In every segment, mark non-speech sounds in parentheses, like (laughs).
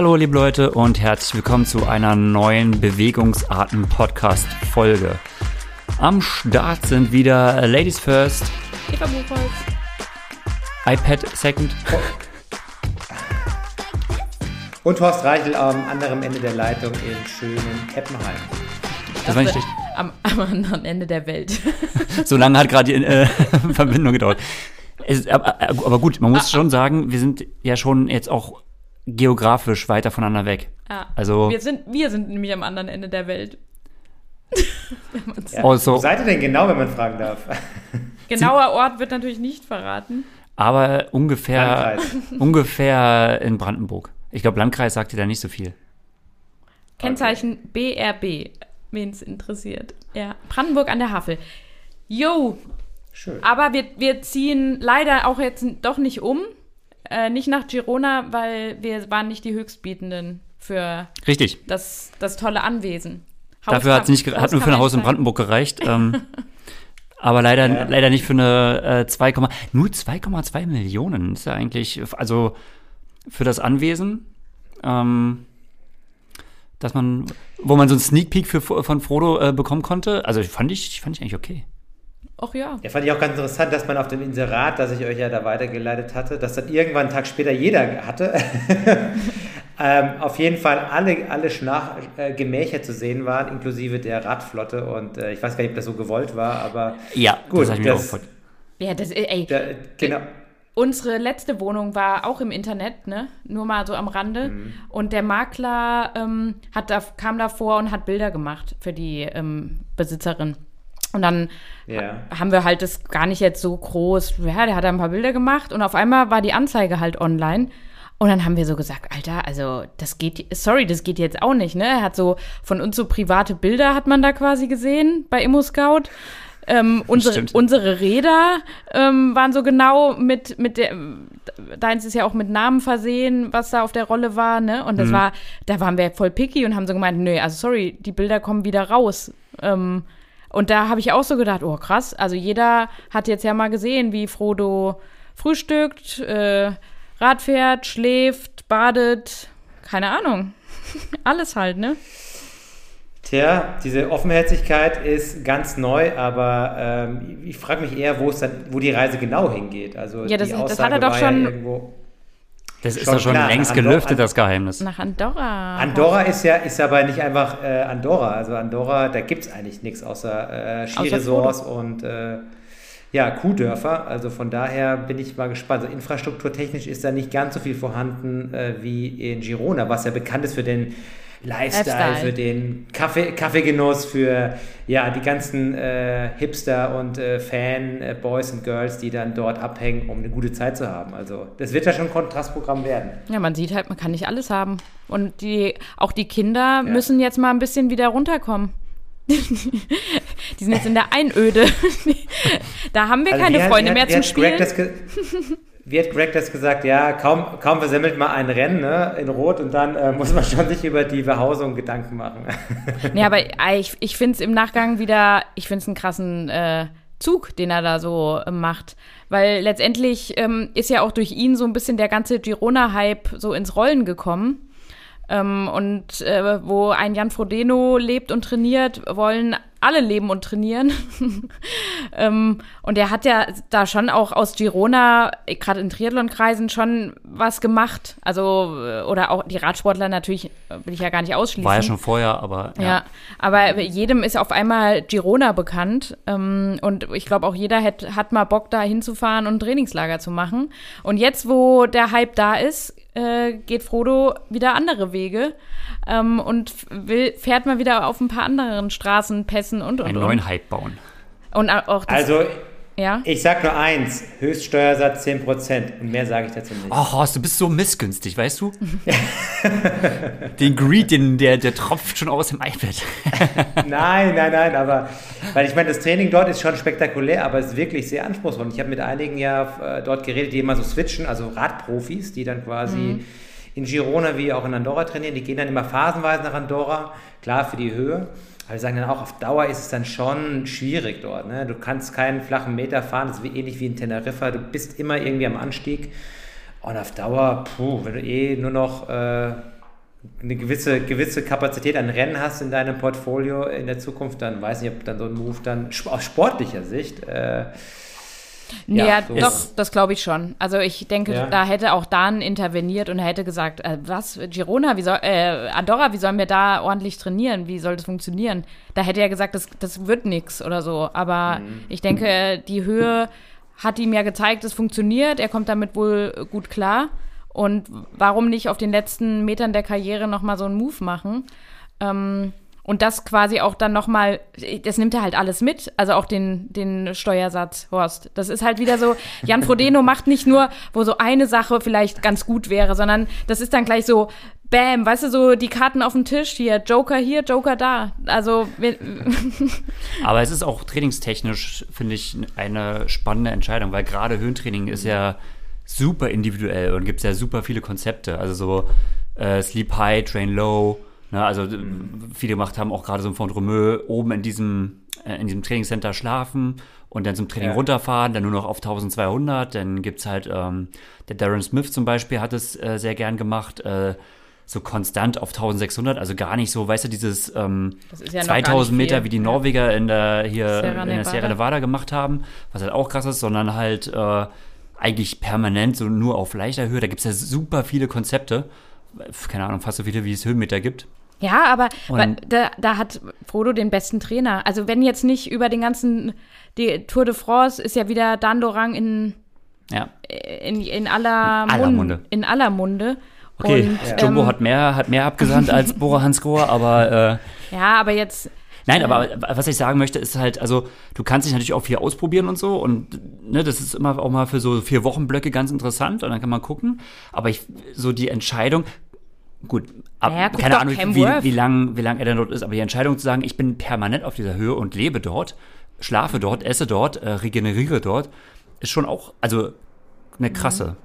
Hallo liebe Leute und herzlich willkommen zu einer neuen Bewegungsarten-Podcast-Folge. Am Start sind wieder Ladies First, Eva Buchholz. iPad Second. Und Horst Reichel am anderen Ende der Leitung in schönen Heppenheim. Das war nicht schlecht. Am, am anderen Ende der Welt. (laughs) So lange hat gerade die äh, (laughs) Verbindung gedauert. Es, aber, aber gut, man muss schon sagen, wir sind ja schon jetzt auch geografisch weiter voneinander weg. Ja. Also- wir, sind, wir sind nämlich am anderen Ende der Welt. (laughs) Ja, Also- Wo seid ihr denn genau, wenn man fragen darf? (laughs) Genauer Ort wird natürlich nicht verraten. Aber ungefähr, Landkreis. (laughs) ungefähr in Brandenburg. Ich glaube, Landkreis sagt dir da nicht so viel. Kennzeichen BRB, wen es interessiert. Ja, Brandenburg an der Havel. Jo, Schön. aber wir, wir ziehen leider auch jetzt doch nicht um. Äh, nicht nach Girona, weil wir waren nicht die Höchstbietenden für Richtig. das, das tolle Anwesen. Dafür hat's nicht, hat nur für ein Haus in Brandenburg gereicht. (laughs) Ähm, aber leider, Ja. leider nicht für eine äh, 2, nur 2,2 Millionen. Ist ja eigentlich, also für das Anwesen, ähm, dass man, wo man so einen Sneak Peek für, von Frodo äh, bekommen konnte. Also fand ich, fand ich eigentlich okay. Ach ja. Ja, fand ich auch ganz interessant, dass man auf dem Inserat, das ich euch ja da weitergeleitet hatte, dass dann irgendwann einen Tag später jeder hatte. (laughs) ähm, auf jeden Fall alle, alle Schnach äh, Gemächer zu sehen waren, inklusive der Radflotte. Und äh, ich weiß gar nicht, ob das so gewollt war, aber Ja, Gut, das habe ich mir auch das- gefreut. Ja, das, äh, ey, der, genau. Unsere letzte Wohnung war auch im Internet, ne? Nur mal so am Rande. Mhm. Und der Makler ähm, hat da, kam davor und hat Bilder gemacht für die ähm, Besitzerin. Und dann Ja. haben wir halt das gar nicht jetzt so groß. Ja, der hat da ein paar Bilder gemacht und auf einmal war die Anzeige halt online. Und dann haben wir so gesagt, Alter, also das geht, sorry, das geht jetzt auch nicht, ne? Er hat so von uns so private Bilder hat man da quasi gesehen bei Immo-Scout. Ähm, (laughs) unsere, Stimmt. unsere Räder ähm, waren so genau mit, mit der, deins ist ja auch mit Namen versehen, was da auf der Rolle war, ne? Und das Mhm. war, da waren wir voll picky und haben so gemeint, nö, also sorry, die Bilder kommen wieder raus. Ähm, und da habe ich auch so gedacht, oh krass, also jeder hat jetzt ja mal gesehen, wie Frodo frühstückt, äh, Rad fährt, schläft, badet, keine Ahnung. (laughs) Alles halt, ne? Tja, diese Offenherzigkeit ist ganz neu, aber ähm, ich frage mich eher, wo es dann, wo die Reise genau hingeht. Also Ja, das- die das hat Aussage er doch schon- irgendwo, Das ist doch schon klar, längst Andorra- gelüftet, das Geheimnis. Nach Andorra. Andorra ist ja ist aber nicht einfach äh, Andorra. Also Andorra, da gibt es eigentlich nichts außer äh, Skiresorts und äh, ja, Kuhdörfer. Also von daher bin ich mal gespannt. Also infrastrukturtechnisch ist da nicht ganz so viel vorhanden äh, wie in Girona, was ja bekannt ist für den Lifestyle, Lifestyle. für den Kaffee, Kaffeegenuss, für ja, die ganzen äh, Hipster und äh, Fan, äh, Boys und Girls, die dann dort abhängen, um eine gute Zeit zu haben. Also das wird ja schon ein Kontrastprogramm werden. Ja, man sieht halt, man kann nicht alles haben. Und die, auch die Kinder müssen jetzt mal ein bisschen wieder runterkommen. (laughs) die sind jetzt in der Einöde. (laughs) da haben wir Also keine hat- Freunde mehr hat- wie zum hat Spielen. (laughs) Wie hat Greg das gesagt? Ja, kaum, kaum versemmelt mal ein Rennen ne, in Rot und dann äh, muss man schon sich über die Behausung Gedanken machen. (laughs) Nee, aber äh, ich, ich finde es im Nachgang wieder, ich finde es einen krassen äh, Zug, den er da so äh, macht. Weil letztendlich ähm, ist ja auch durch ihn so ein bisschen der ganze Girona-Hype so ins Rollen gekommen. Ähm, und äh, wo ein Jan Frodeno lebt und trainiert, wollen alle leben und trainieren. (laughs) ähm, und er hat ja da schon auch aus Girona, äh, gerade in Triathlonkreisen, schon was gemacht. Also, äh, oder auch die Radsportler natürlich, äh, will ich ja gar nicht ausschließen. War ja schon vorher, aber ja. Ja, aber jedem ist auf einmal Girona bekannt. Ähm, und ich glaube, auch jeder hat, hat mal Bock, da hinzufahren und ein Trainingslager zu machen. Und jetzt, wo der Hype da ist, äh, geht Frodo wieder andere Wege ähm, und will, fährt mal wieder auf ein paar anderen Straßen, Pässen und und einen und. neuen Hype bauen. Und auch das, Also, ja. ich sag nur eins: Höchststeuersatz 10%. Und mehr sage ich dazu nicht. Oh, Horst, du bist so missgünstig, weißt du? (laughs) den Greed, den, der, der tropft schon aus dem iPad. (laughs) Nein, nein, nein, aber weil ich meine, das Training dort ist schon spektakulär, aber es ist wirklich sehr anspruchsvoll. Und Ich habe mit einigen ja äh, dort geredet, die immer so switchen, also Radprofis, die dann quasi in Girona wie auch in Andorra trainieren. Die gehen dann immer phasenweise nach Andorra, klar für die Höhe. Aber wir sagen dann auch, auf Dauer ist es dann schon schwierig dort. Ne? Du kannst keinen flachen Meter fahren, das ist ähnlich wie in Teneriffa. Du bist immer irgendwie am Anstieg. Und auf Dauer, puh, wenn du eh nur noch äh, eine gewisse, gewisse Kapazität an Rennen hast in deinem Portfolio in der Zukunft, dann weiß ich, ob dann so ein Move dann aus sportlicher Sicht. Äh, ja, ja so doch, das glaube ich schon. Also ich denke, ja. da hätte auch Dan interveniert und er hätte gesagt, äh, was, Girona, wie soll, äh, Andorra, wie sollen wir da ordentlich trainieren? Wie soll das funktionieren? Da hätte er gesagt, das, das wird nichts oder so. Aber mhm. ich denke, die Höhe hat ihm ja gezeigt, es funktioniert. Er kommt damit wohl gut klar. Und warum nicht auf den letzten Metern der Karriere nochmal so einen Move machen? Ähm, und das quasi auch dann nochmal, das nimmt er halt alles mit, also auch den, den Steuersatz, Horst. Das ist halt wieder so, Jan Frodeno (laughs) macht nicht nur, wo so eine Sache vielleicht ganz gut wäre, sondern das ist dann gleich so, Bam, weißt du, so die Karten auf dem Tisch hier, Joker hier, Joker da. Also. (laughs) (laughs) Aber es ist auch trainingstechnisch, finde ich, eine spannende Entscheidung, weil gerade Höhentraining ist ja super individuell und gibt ja super viele Konzepte. Also so äh, Sleep High, Train Low. Ne? Also mhm. viele gemacht haben auch gerade so ein Fondremeux oben in diesem, äh, in diesem Trainingscenter schlafen und dann zum Training ja. runterfahren, dann nur noch auf 1200. Dann gibt es halt, ähm, der Darren Smith zum Beispiel hat es äh, sehr gern gemacht. Äh, so konstant auf 1600, also gar nicht so, weißt du, dieses ähm, ja 2000 Meter, wie die Norweger in der hier Sierra in der Sierra Nevada gemacht haben, was halt auch krass ist, sondern halt äh, eigentlich permanent so nur auf leichter Höhe. Da gibt es ja super viele Konzepte. Keine Ahnung, fast so viele, wie es Höhenmeter gibt. Ja, aber da, da hat Frodo den besten Trainer. Also wenn jetzt nicht über den ganzen, die Tour de France ist ja wieder Dandorang in, ja. in, in aller, aller Munde. Munde. In aller Munde. Okay, und, ja. Jumbo ähm, hat mehr, hat mehr abgesandt als (laughs) Bora Hansgrohe, aber äh, Ja, aber jetzt Nein, aber was ich sagen möchte, ist halt, also du kannst dich natürlich auch viel ausprobieren und so und ne, das ist immer auch mal für so vier Wochenblöcke ganz interessant und dann kann man gucken. Aber ich, so die Entscheidung, gut, ab, naja, keine Ahnung, wie, wie, lang, wie lang er denn dort ist, aber die Entscheidung zu sagen, ich bin permanent auf dieser Höhe und lebe dort, schlafe dort, esse dort, äh, regeneriere dort, ist schon auch, also eine krasse,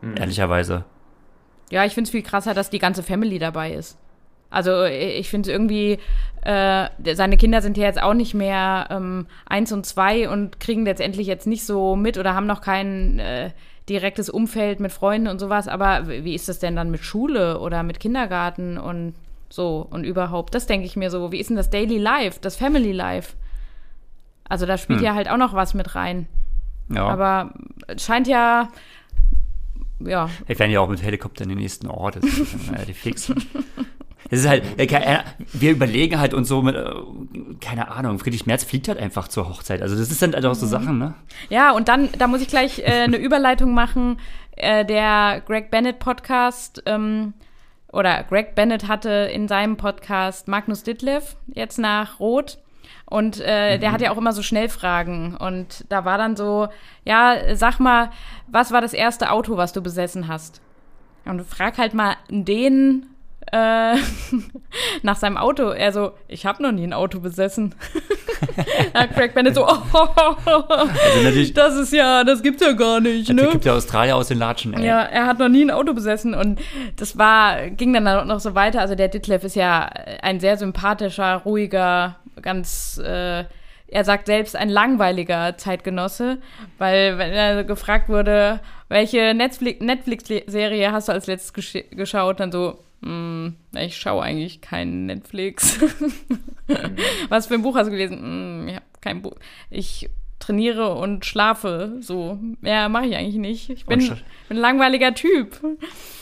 mhm. ehrlicherweise. Ja, ich finde es viel krasser, dass die ganze Family dabei ist. Also ich finde es irgendwie, äh, seine Kinder sind ja jetzt auch nicht mehr ähm, eins und zwei und kriegen letztendlich jetzt nicht so mit oder haben noch kein äh, direktes Umfeld mit Freunden und sowas. Aber wie ist das denn dann mit Schule oder mit Kindergarten und so und überhaupt? Das denke ich mir so. Wie ist denn das Daily Life, das Family Life? Also da spielt hm. ja halt auch noch was mit rein. Ja. Aber es scheint ja ja. Ich werden ja auch mit Helikopter in den nächsten Ort. Das ist relativ fix. (laughs) Es ist halt, äh, wir überlegen halt und so mit, äh, keine Ahnung, Friedrich Merz fliegt halt einfach zur Hochzeit. Also das ist dann halt auch so mhm. Sachen, ne? Ja, und dann, da muss ich gleich äh, eine Überleitung machen. Äh, der Greg Bennett Podcast, ähm, oder Greg Bennett hatte in seinem Podcast Magnus Ditlev jetzt nach Rot. Und äh, mhm. der hat ja auch immer so Schnellfragen. Und da war dann so, ja, sag mal, was war das erste Auto, was du besessen hast? Und frag halt mal den äh, (laughs) nach seinem Auto. Er so, ich habe noch nie ein Auto besessen. (laughs) da Craig Bennett so, oh, also das ist ja, das gibt's ja gar nicht. Ne? gibt ja Australier aus den Latschen. Ey. Ja, er hat noch nie ein Auto besessen und das war, ging dann noch so weiter. Also der Ditlev ist ja ein sehr sympathischer, ruhiger, ganz äh, er sagt selbst ein langweiliger Zeitgenosse, weil wenn er gefragt wurde, welche Netflix-Serie Netflix hast du als letztes gesch geschaut, dann so, ich schaue eigentlich kein Netflix. (laughs) Was für ein Buch hast du gelesen? Hm, ich habe kein Buch. Ich trainiere und schlafe. So, mehr mache ich eigentlich nicht. Ich bin, bin, ein langweiliger Typ.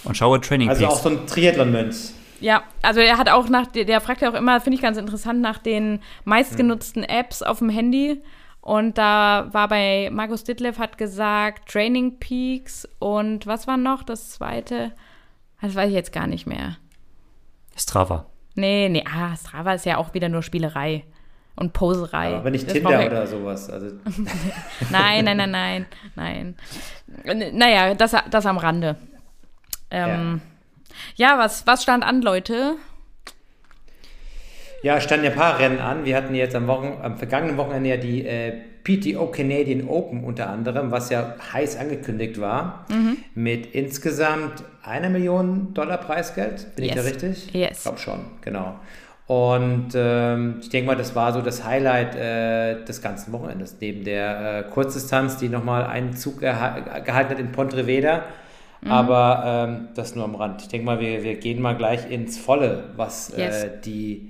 Und schaue Training Also auch so ein Triathlon-Mönch. Ja, also er hat auch nach, der fragt ja auch immer, finde ich ganz interessant, nach den meistgenutzten Apps auf dem Handy. Und da war bei Markus Ditlev hat gesagt Training Peaks und was war noch das zweite? Das weiß ich jetzt gar nicht mehr. Strava. Nee, nee, ah, Strava ist ja auch wieder nur Spielerei und Poserei. Aber nicht das Tinder oder sowas. Also. (laughs) nein, nein, nein, nein, nein. Naja, das, das am Rande. Ähm, ja, ja was, was stand an, Leute? Ja, standen ja ein paar Rennen an. Wir hatten jetzt am, Wochen, am vergangenen Wochenende ja die äh, PTO Canadian Open unter anderem, was ja heiß angekündigt war, mhm. mit insgesamt einer Million Dollar Preisgeld. Bin yes. ich da richtig? Yes. Ich glaube schon, genau. Und ähm, ich denke mal, das war so das Highlight äh, des ganzen Wochenendes, neben der äh, Kurzdistanz, die nochmal einen Zug gehalten hat in Pontreveda Mhm. Aber ähm, das nur am Rand. Ich denke mal, wir, wir gehen mal gleich ins Volle, was yes. äh, die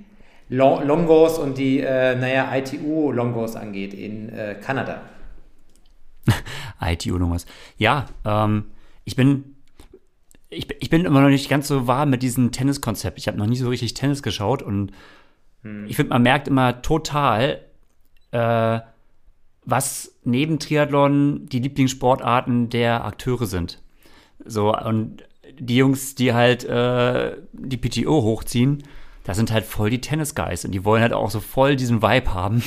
Longos und die, äh, naja, ITU-Longos angeht in äh, Kanada. (laughs) ITU-Longos. Ja, ähm, ich bin ich, ich bin immer noch nicht ganz so warm mit diesem Tenniskonzept. Ich habe noch nie so richtig Tennis geschaut und hm. ich finde, man merkt immer total, äh, was neben Triathlon die Lieblingssportarten der Akteure sind. So, und die Jungs, die halt äh, die PTO hochziehen, das sind halt voll die Tennis-Guys und die wollen halt auch so voll diesen Vibe haben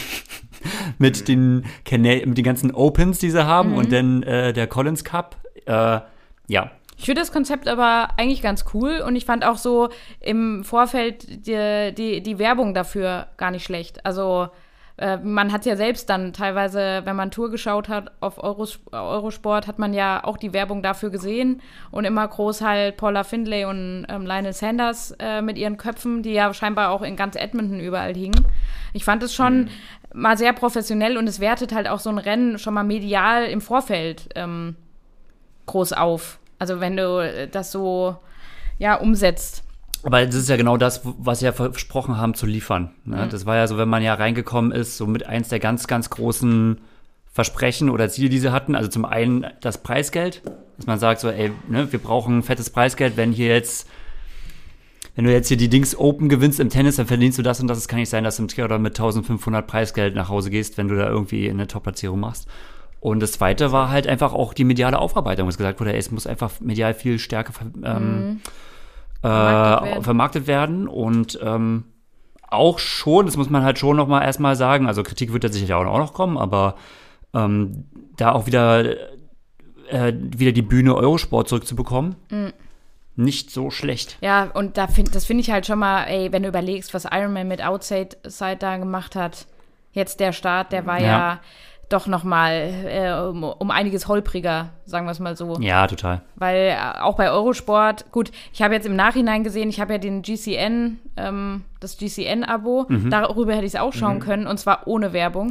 (laughs) mit, den mit den ganzen Opens, die sie haben mhm. und dann äh, der Collins Cup. Äh, ja. Ich finde das Konzept aber eigentlich ganz cool und ich fand auch so im Vorfeld die, die, die Werbung dafür gar nicht schlecht. Also äh, man hat ja selbst dann teilweise, wenn man Tour geschaut hat auf Euros, Eurosport, hat man ja auch die Werbung dafür gesehen und immer groß halt Paula Findlay und ähm, Lionel Sanders äh, mit ihren Köpfen, die ja scheinbar auch in ganz Edmonton überall hingen. Ich fand es schon mhm. mal sehr professionell und es wertet halt auch so ein Rennen schon mal medial im Vorfeld ähm, groß auf. Also wenn du äh, das so ja umsetzt. Aber das ist ja genau das, was sie ja versprochen haben zu liefern. Ne? Mhm. Das war ja so, wenn man ja reingekommen ist, so mit eins der ganz, ganz großen Versprechen oder Ziele, die sie hatten. Also zum einen das Preisgeld, dass man sagt so, ey, ne, wir brauchen fettes Preisgeld, wenn hier jetzt, wenn du jetzt hier die Dings Open gewinnst im Tennis, dann verdienst du das und das. Es kann nicht sein, dass du im Triathlon mit 1500 Preisgeld nach Hause gehst, wenn du da irgendwie eine Top-Platzierung machst. Und das zweite war halt einfach auch die mediale Aufarbeitung, was gesagt wurde, ey, es muss einfach medial viel stärker ähm, mhm vermarktet, äh, werden. vermarktet werden. Und ähm, auch schon, das muss man halt schon noch mal erstmal sagen, also Kritik wird da sicherlich auch noch kommen, aber ähm, da auch wieder, äh, wieder die Bühne Eurosport zurückzubekommen. Mhm. Nicht so schlecht. Ja, und da find, das finde ich halt schon mal, ey, wenn du überlegst, was Ironman mit Outside Side da gemacht hat, jetzt der Start, der war ja, ja doch noch mal äh, um, um, einiges holpriger, sagen wir es mal so. Ja, total. Weil äh, auch bei Eurosport, gut, ich habe jetzt im Nachhinein gesehen, ich habe ja den GCN, ähm, das GCN-Abo, mhm. darüber hätte ich es auch schauen mhm. können und zwar ohne Werbung.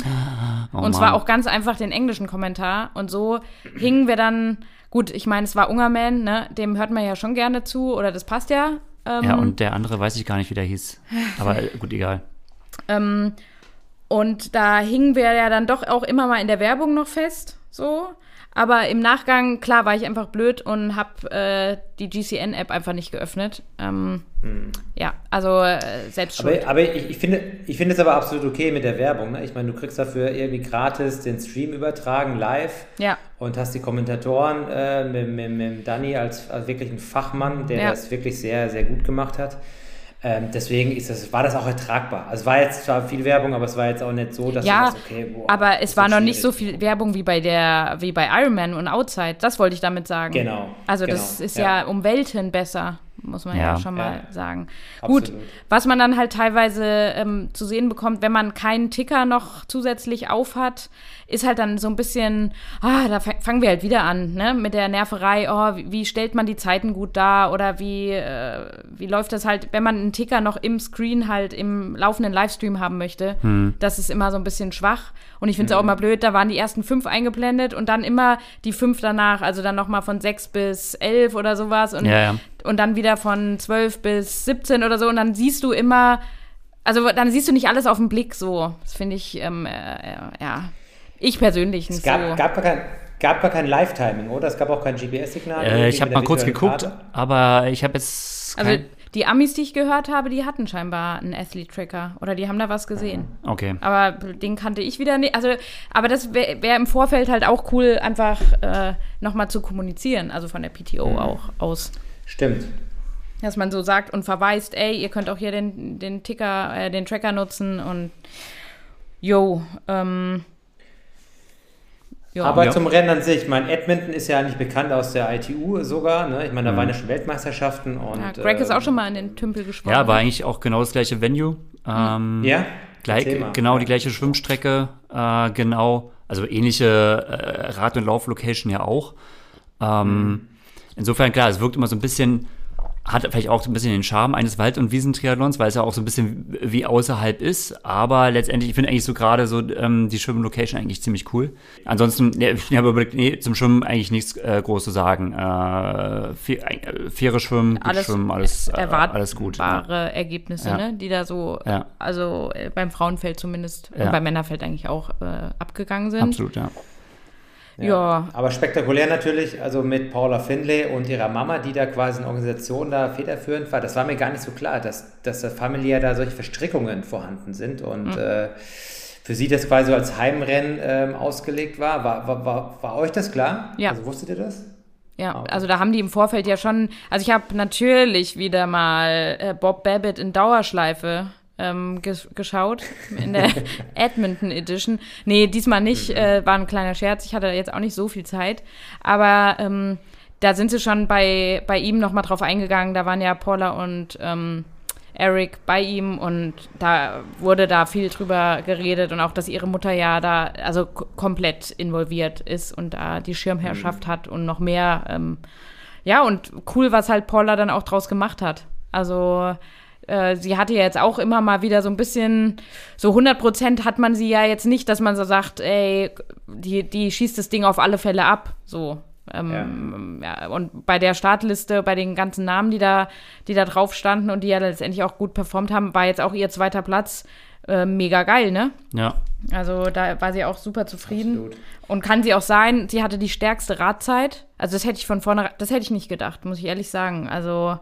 Oh, und zwar auch ganz einfach den englischen Kommentar und so hingen wir dann, gut, ich meine, es war Ungerman, ne, dem hört man ja schon gerne zu oder das passt ja. Ähm, ja, und der andere weiß ich gar nicht, wie der hieß. Aber gut, egal. Ähm, und da hingen wir ja dann doch auch immer mal in der Werbung noch fest, so. Aber im Nachgang, klar, war ich einfach blöd und habe äh, die GCN-App einfach nicht geöffnet. Ähm, hm. Ja, also äh, selbst schon. Aber, aber, ich, ich, finde, ich finde es aber absolut okay mit der Werbung. Ne? Ich meine, du kriegst dafür irgendwie gratis den Stream übertragen, live. Ja. Und hast die Kommentatoren äh, mit, mit, mit Danny als, als wirklich ein Fachmann, der ja. das wirklich sehr, sehr gut gemacht hat. Ähm, deswegen ist das, war das auch ertragbar. Also es war jetzt zwar viel Werbung, aber es war jetzt auch nicht so, dass ja, das, okay, boah, aber es war noch nicht so viel Werbung wie bei der, wie bei Iron Man und Outside. Das wollte ich damit sagen. Genau. Also genau, das ist ja. ja um Welten besser muss man ja, ja schon mal ja. sagen. Absolut. Gut, was man dann halt teilweise ähm, zu sehen bekommt, wenn man keinen Ticker noch zusätzlich aufhat, ist halt dann so ein bisschen, ah, da fangen wir halt wieder an, ne, mit der Nerverei, oh, wie, wie stellt man die Zeiten gut dar oder wie, äh, wie läuft das halt, wenn man einen Ticker noch im Screen halt im laufenden Livestream haben möchte, hm. das ist immer so ein bisschen schwach und ich finde es mhm. auch immer blöd, da waren die ersten fünf eingeblendet und dann immer die fünf danach, also dann nochmal von sechs bis elf oder sowas und, ja, ja. Und dann wieder von zwölf bis 17 oder so und dann siehst du immer, also dann siehst du nicht alles auf den Blick so. Das finde ich, ähm, äh, ja, ich persönlich nicht es gab, so. Gab kein, gab gar kein Live-Timing, oder? Es gab auch kein GPS-Signal. Äh, ich habe mal kurz geguckt, Karte. aber ich habe jetzt. Also die Amis, die ich gehört habe, die hatten scheinbar einen Athlete-Tracker oder die haben da was gesehen. Okay. Aber den kannte ich wieder nicht. Also, aber das wäre wär im Vorfeld halt auch cool, einfach äh, nochmal zu kommunizieren, also von der PTO mhm. auch aus. Stimmt. Dass man so sagt und verweist, ey, ihr könnt auch hier den, den Ticker, äh, den Tracker nutzen und yo, ähm, ja, aber ja. zum Rennen an sich, ich meine, Edmonton ist ja eigentlich bekannt aus der ITU sogar. Ne? Ich meine, da mhm. waren ja schon Weltmeisterschaften. Und, ja, Greg äh, ist auch schon mal in den Tümpel geschwommen. Ja, war eigentlich auch genau das gleiche Venue. Ähm, ja. Gleich, genau die gleiche Schwimmstrecke, äh, genau, also ähnliche äh, Rad- und Lauflocation ja auch. Ähm, mhm. Insofern, klar, es wirkt immer so ein bisschen hat vielleicht auch so ein bisschen den Charme eines Wald- und Wiesentriathlons, weil es ja auch so ein bisschen wie außerhalb ist. Aber letztendlich, ich finde eigentlich so gerade so ähm, die Schwimmlocation eigentlich ziemlich cool. Ansonsten, ne, ich habe überlegt, nee, zum Schwimmen eigentlich nichts äh, groß zu sagen. Äh, fair, äh, faire Schwimmen, gut Alles Schwimmen, alles, äh, erwartbare alles gut. Ja. Ergebnisse, Ja. ne? die da so, Ja. also äh, beim Frauenfeld zumindest Ja. und beim Männerfeld eigentlich auch äh, abgegangen sind. Absolut, ja. Ja. Aber spektakulär natürlich, also mit Paula Finlay und ihrer Mama, die da quasi in Organisation da federführend war. Das war mir gar nicht so klar, dass, dass da familiär da solche Verstrickungen vorhanden sind und äh, für sie das quasi so als Heimrennen ähm, ausgelegt war. War, war, war. war euch das klar? Ja. Also wusstet ihr das? Ja, Okay. also da haben die im Vorfeld ja schon, also ich habe natürlich wieder mal äh, Bob Babbitt in Dauerschleife ähm, ges geschaut, in der (laughs) Edmonton Edition. Nee, diesmal nicht, äh, war ein kleiner Scherz, ich hatte jetzt auch nicht so viel Zeit, aber ähm, da sind sie schon bei, bei ihm nochmal drauf eingegangen, da waren ja Paula und ähm, Eric bei ihm und da wurde da viel drüber geredet und auch, dass ihre Mutter ja da also komplett involviert ist und da die Schirmherrschaft hat und noch mehr. Ähm, ja, und cool, was halt Paula dann auch draus gemacht hat. Also äh, sie hatte ja jetzt auch immer mal wieder so ein bisschen, so 100 Prozent hat man sie ja jetzt nicht, dass man so sagt, ey, die, die schießt das Ding auf alle Fälle ab, so. Ähm, ja. und bei der Startliste, bei den ganzen Namen, die da, die da drauf standen und die ja letztendlich auch gut performt haben, war jetzt auch ihr zweiter Platz äh, mega geil, ne? Ja, Also da war sie auch super zufrieden. Absolut. Und kann sie auch sein, sie hatte die stärkste Radzeit. Also das hätte ich von vorne, das hätte ich nicht gedacht, muss ich ehrlich sagen. Also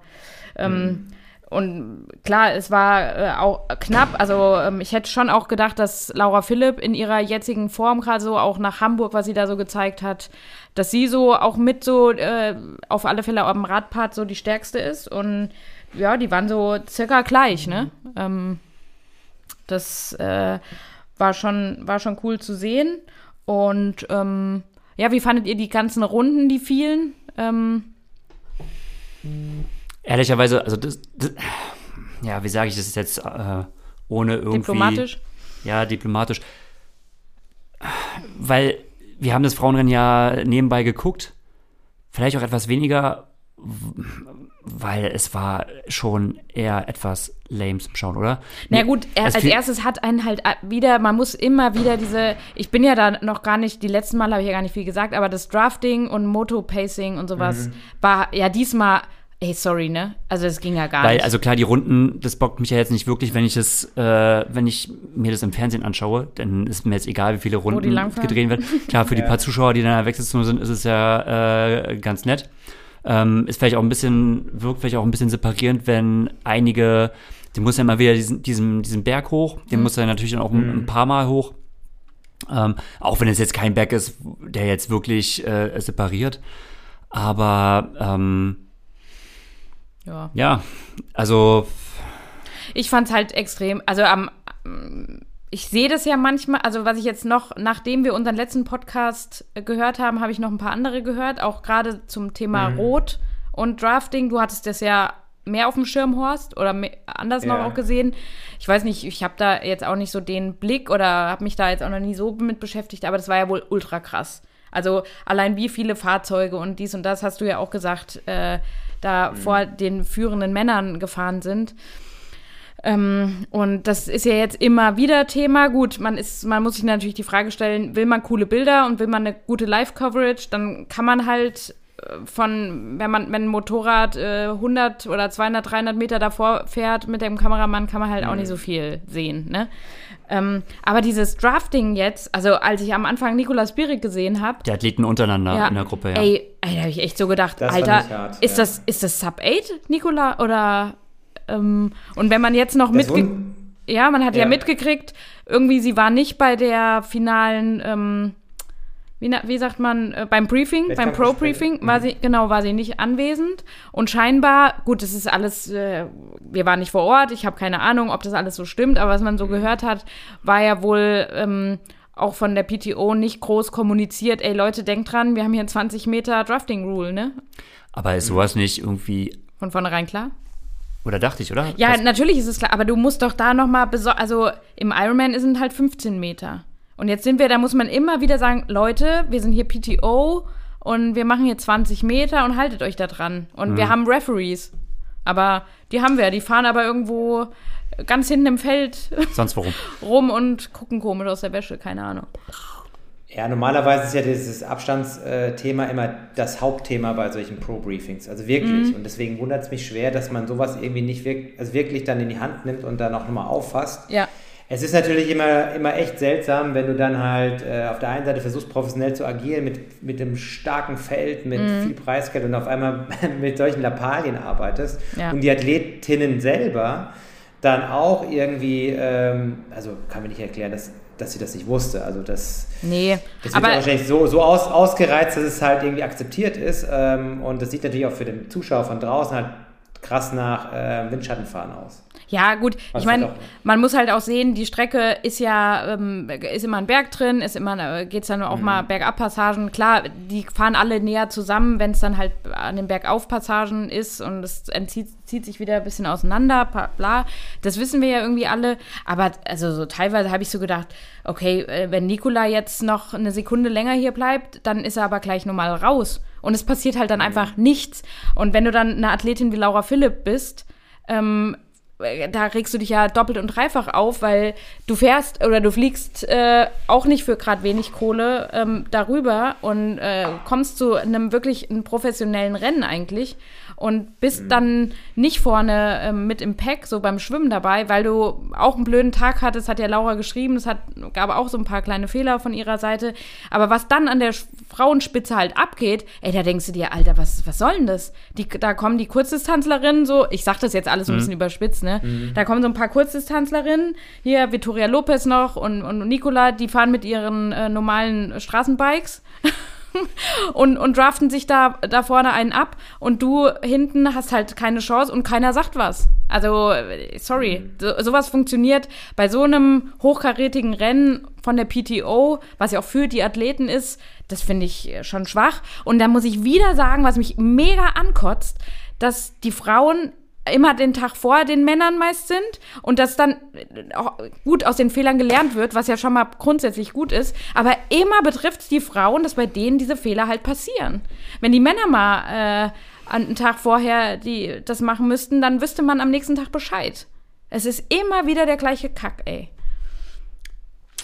ähm, und klar, es war äh, auch knapp. Also ähm, ich hätte schon auch gedacht, dass Laura Philipp in ihrer jetzigen Form gerade so auch nach Hamburg, was sie da so gezeigt hat, dass sie so auch mit so äh, auf alle Fälle am Radpart so die stärkste ist. Und ja, die waren so circa gleich, ne? Ähm, das äh, war schon, war schon cool zu sehen. Und ähm, ja, wie fandet ihr die ganzen Runden, die fielen? Ähm, ehrlicherweise, also das, das ja, wie sage ich das jetzt äh, ohne irgendwie diplomatisch? Ja, diplomatisch. Weil wir haben das Frauenrennen ja nebenbei geguckt. Vielleicht auch etwas weniger, weil es war schon eher etwas lame zum Schauen, oder? Na gut, er, als erstes hat einen halt wieder, man muss immer wieder diese, ich bin ja da noch gar nicht, die letzten Mal habe ich ja gar nicht viel gesagt, aber das Drafting und Moto-Pacing und sowas Mhm. war ja diesmal, ey, sorry, ne? Also es ging ja gar Weil, nicht. also klar, die Runden, das bockt mich ja jetzt nicht wirklich, wenn ich das, äh, wenn ich mir das im Fernsehen anschaue, dann ist mir jetzt egal, wie viele Runden gedreht werden. Klar, für die paar Zuschauer, die dann in der Wechselzone sind, ist es ja äh, ganz nett. Ähm, ist vielleicht auch ein bisschen, wirkt vielleicht auch ein bisschen separierend, wenn einige, die muss ja immer wieder diesen, diesen, diesen Berg hoch, den muss er natürlich dann auch ein, ein paar Mal hoch. Ähm, auch wenn es jetzt kein Berg ist, der jetzt wirklich äh, separiert. Aber ähm, ja. ja, also Ich fand es halt extrem, also am, ich sehe das ja manchmal, also was ich jetzt noch, nachdem wir unseren letzten Podcast äh, gehört haben, habe ich noch ein paar andere gehört, auch gerade zum Thema Rot und Drafting. Du hattest das ja mehr auf dem Schirm, Horst, oder anders noch Ja. auch gesehen. Ich weiß nicht, ich habe da jetzt auch nicht so den Blick oder habe mich da jetzt auch noch nie so mit beschäftigt, aber das war ja wohl ultra krass. Also allein wie viele Fahrzeuge und dies und das hast du ja auch gesagt, äh, da vor den führenden Männern gefahren sind. Ähm, und das ist ja jetzt immer wieder Thema. Gut, man ist, man muss sich natürlich die Frage stellen, will man coole Bilder und will man eine gute Live-Coverage, dann kann man halt von, wenn man, wenn ein Motorrad äh, 100 oder 200, 300 Meter davor fährt mit dem Kameramann, kann man halt auch nicht so viel sehen, ne? Ähm, aber dieses Drafting jetzt, also als ich am Anfang Nikolas Birik gesehen habe, die Athleten untereinander in der Gruppe, ja. Ey, ey da habe ich echt so gedacht, Das Alter, hart, ist, ja. das, ist das Sub 8, Nikola? Oder ähm, und wenn man jetzt noch Das mitge Wun- ja, man hat ja. Ja. mitgekriegt, irgendwie sie war nicht bei der finalen, ähm, wie, wie sagt man, äh, beim Briefing, beim Wettkampf- Pro-Briefing, war sie, genau, war sie nicht anwesend. Und scheinbar, gut, das ist alles, äh, wir waren nicht vor Ort, ich habe keine Ahnung, ob das alles so stimmt, aber was man so gehört hat, war ja wohl ähm, auch von der PTO nicht groß kommuniziert, ey Leute, denkt dran, wir haben hier 20 Meter Drafting-Rule, ne? Aber ist sowas nicht irgendwie, Von vornherein klar. oder dachte ich, oder? Ja, Das- natürlich ist es klar, aber du musst doch da noch mal beso also im Ironman sind halt 15 Meter. Und jetzt sind wir, da muss man immer wieder sagen, Leute, wir sind hier PTO und wir machen hier 20 Meter und haltet euch da dran. Und wir haben Referees. Aber die haben wir. Die fahren aber irgendwo ganz hinten im Feld (laughs) Sonst warum? rum und gucken komisch aus der Wäsche. Keine Ahnung. Ja, normalerweise ist ja dieses Abstandsthema immer das Hauptthema bei solchen Pro-Briefings. Also wirklich. Und deswegen wundert es mich schwer, dass man sowas irgendwie nicht wirklich, also wirklich dann in die Hand nimmt und dann auch nochmal auffasst. Ja. Es ist natürlich immer, immer echt seltsam, wenn du dann halt äh, auf der einen Seite versuchst, professionell zu agieren, mit, mit einem starken Feld, mit viel Preisgeld und auf einmal (laughs) mit solchen Lappalien arbeitest. Ja. Und die Athletinnen selber dann auch irgendwie, ähm, also kann mir nicht erklären, dass, dass sie das nicht wusste. Also das, Nee. das wird wahrscheinlich so, so aus, ausgereizt, dass es halt irgendwie akzeptiert ist. Ähm, und das sieht natürlich auch für den Zuschauer von draußen halt krass nach äh, Windschattenfahren aus. Ja, gut. Was ich meine, man muss halt auch sehen, die Strecke ist ja, ähm, ist immer ein Berg drin, ist immer, äh, geht's dann auch Mhm. mal Bergabpassagen. Klar, die fahren alle näher zusammen, wenn es dann halt an den Bergaufpassagen ist und es entzieht, zieht sich wieder ein bisschen auseinander, bla. Das wissen wir ja irgendwie alle. Aber also so teilweise habe ich so gedacht, okay, äh, wenn Nikola jetzt noch eine Sekunde länger hier bleibt, dann ist er aber gleich normal raus. Und es passiert halt Mhm. dann einfach nichts. Und wenn du dann eine Athletin wie Laura Philipp bist, ähm, da regst du dich ja doppelt und dreifach auf, weil du fährst oder du fliegst äh, auch nicht für gerade wenig Kohle ähm, darüber und äh, kommst zu einem wirklich einem professionellen Rennen eigentlich und bist dann nicht vorne ähm, mit im Pack, so beim Schwimmen dabei, weil du auch einen blöden Tag hattest, hat ja Laura geschrieben, es hat, gab auch so ein paar kleine Fehler von ihrer Seite. Aber was dann an der Frauenspitze halt abgeht, ey, da denkst du dir, Alter, was, was soll denn das? Die, da kommen die Kurzdistanzlerinnen so, ich sag das jetzt alles so ein bisschen überspitzt, ne? Da kommen so ein paar Kurzdistanzlerinnen, hier Vittoria Lopez noch und, und Nicola, die fahren mit ihren äh, normalen Straßenbikes (laughs) (laughs) und, und draften sich da, da vorne einen ab und du hinten hast halt keine Chance und keiner sagt was. Also, sorry, so, sowas funktioniert bei so einem hochkarätigen Rennen von der PTO, was ja auch für die Athleten ist, das finde ich äh, schon schwach. Und da muss ich wieder sagen, was mich mega ankotzt, dass die Frauen immer den Tag vor den Männern meist sind und dass dann äh, auch gut aus den Fehlern gelernt wird, was ja schon mal grundsätzlich gut ist, aber immer betrifft es die Frauen, dass bei denen diese Fehler halt passieren. Wenn die Männer mal äh, einen Tag vorher die das machen müssten, dann wüsste man am nächsten Tag Bescheid. Es ist immer wieder der gleiche Kack, ey.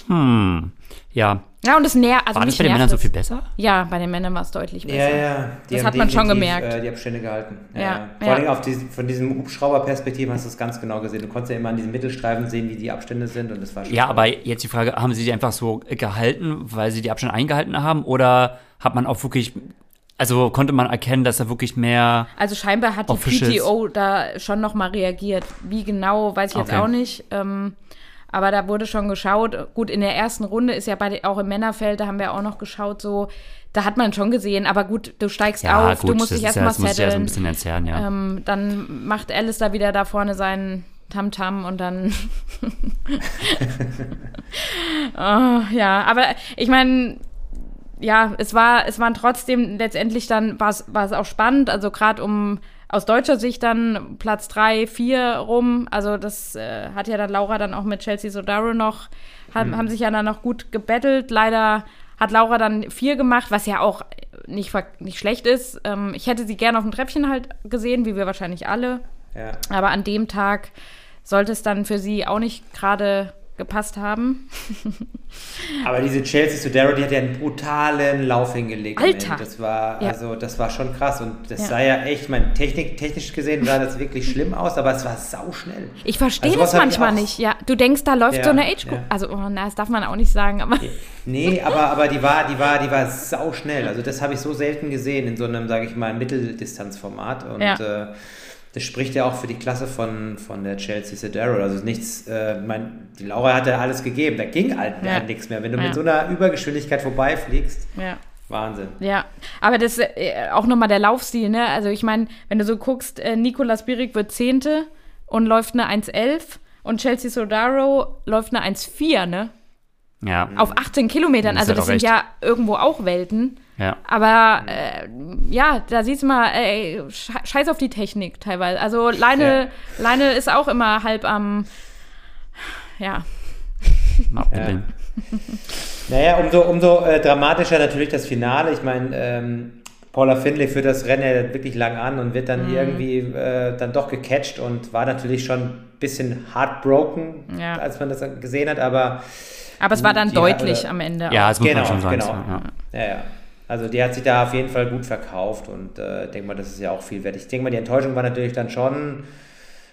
Hm. Ja. Ja, und das nervt. Also War das bei den Männern so es. viel besser? Ja, bei den Männern war es deutlich besser. Ja, ja. Die Das haben hat man schon gemerkt. Äh, die Abstände gehalten. Ja, Ja, ja. Vor ja. allem auf diesen, von diesem Hubschrauberperspektive hast du es ganz genau gesehen. Du konntest ja immer an diesen Mittelstreifen sehen, wie die Abstände sind und das war schon Ja, toll. aber jetzt die Frage, haben sie die einfach so gehalten, weil sie die Abstände eingehalten haben? Oder hat man auch wirklich, also konnte man erkennen, dass da wirklich mehr. Also scheinbar hat die. PTO da schon noch mal reagiert. Wie genau, weiß ich jetzt Okay. auch nicht. Ähm, aber da wurde schon geschaut. Gut, in der ersten Runde ist ja bei auch im Männerfeld, da haben wir auch noch geschaut, so, da hat man schon gesehen. Aber gut, du steigst Ja, auf, gut, du musst dich ist ja, erstmal das muss ja so ein setteln. bisschen entzerren, ja. ähm, dann macht Alice da wieder da vorne seinen Tamtam und dann. (laughs) oh, ja, aber ich meine, ja, es war, es waren trotzdem letztendlich dann war es war es auch spannend, also gerade um aus deutscher Sicht dann Platz drei, vier rum. Also das äh, hat ja dann Laura dann auch mit Chelsea Sodaro noch, haben, haben sich ja dann noch gut gebettelt. Leider hat Laura dann vier gemacht, was ja auch nicht, nicht schlecht ist. Ähm, ich hätte sie gerne auf dem Treppchen halt gesehen, wie wir wahrscheinlich alle. Ja. Aber an dem Tag sollte es dann für sie auch nicht gerade gepasst haben. (laughs) Aber diese Chelsea Sodaro, die hat ja einen brutalen Lauf hingelegt. Alter! Das war, Ja. also, das war schon krass. Und das Ja. sah ja echt, ich meine, Technik, technisch gesehen sah das wirklich schlimm aus, aber es war sauschnell. Ich verstehe Also das manchmal nicht. Ja, du denkst, da läuft Ja, so eine Age Group. Also, oh, na, das darf man auch nicht sagen, aber Nee, aber, aber die war, die war, die war sauschnell. Also das habe ich so selten gesehen in so einem, sage ich mal, Mitteldistanzformat. Und äh, das spricht ja auch für die Klasse von, von der Chelsea Sodaro. Also nichts, äh, mein, die Laura hatte alles gegeben. Da ging halt Ja. nichts mehr. Wenn du Ja. mit so einer Übergeschwindigkeit vorbeifliegst, ja. Wahnsinn. Ja, aber das äh, auch nochmal der Laufstil, ne? Also ich meine, wenn du so guckst, äh, Nicolas Birik wird Zehnte und läuft eine 1,11 und Chelsea Sodaro läuft eine 1,4, ne? ja. Auf 18 Kilometern. Das Also hat das sind recht. ja irgendwo auch Welten. Ja. Aber äh, ja, da siehst du mal, ey, sche- scheiß auf die Technik teilweise. Also Leine, Leine ist auch immer halb am, ja, Mal abnippeln. Naja, umso, umso äh, dramatischer natürlich das Finale. Ich meine, ähm, Paula Findlay führt das Rennen wirklich lang an und wird dann mhm. irgendwie äh, dann doch gecatcht und war natürlich schon ein bisschen heartbroken, ja. als man das gesehen hat, aber aber es war dann deutlich hat, am Ende. Ja, es muss genau, man schon sagen. Genau. Ja. ja, ja. Also die hat sich da auf jeden Fall gut verkauft und äh, denke mal, das ist ja auch viel wert. Ich denke mal, die Enttäuschung war natürlich dann schon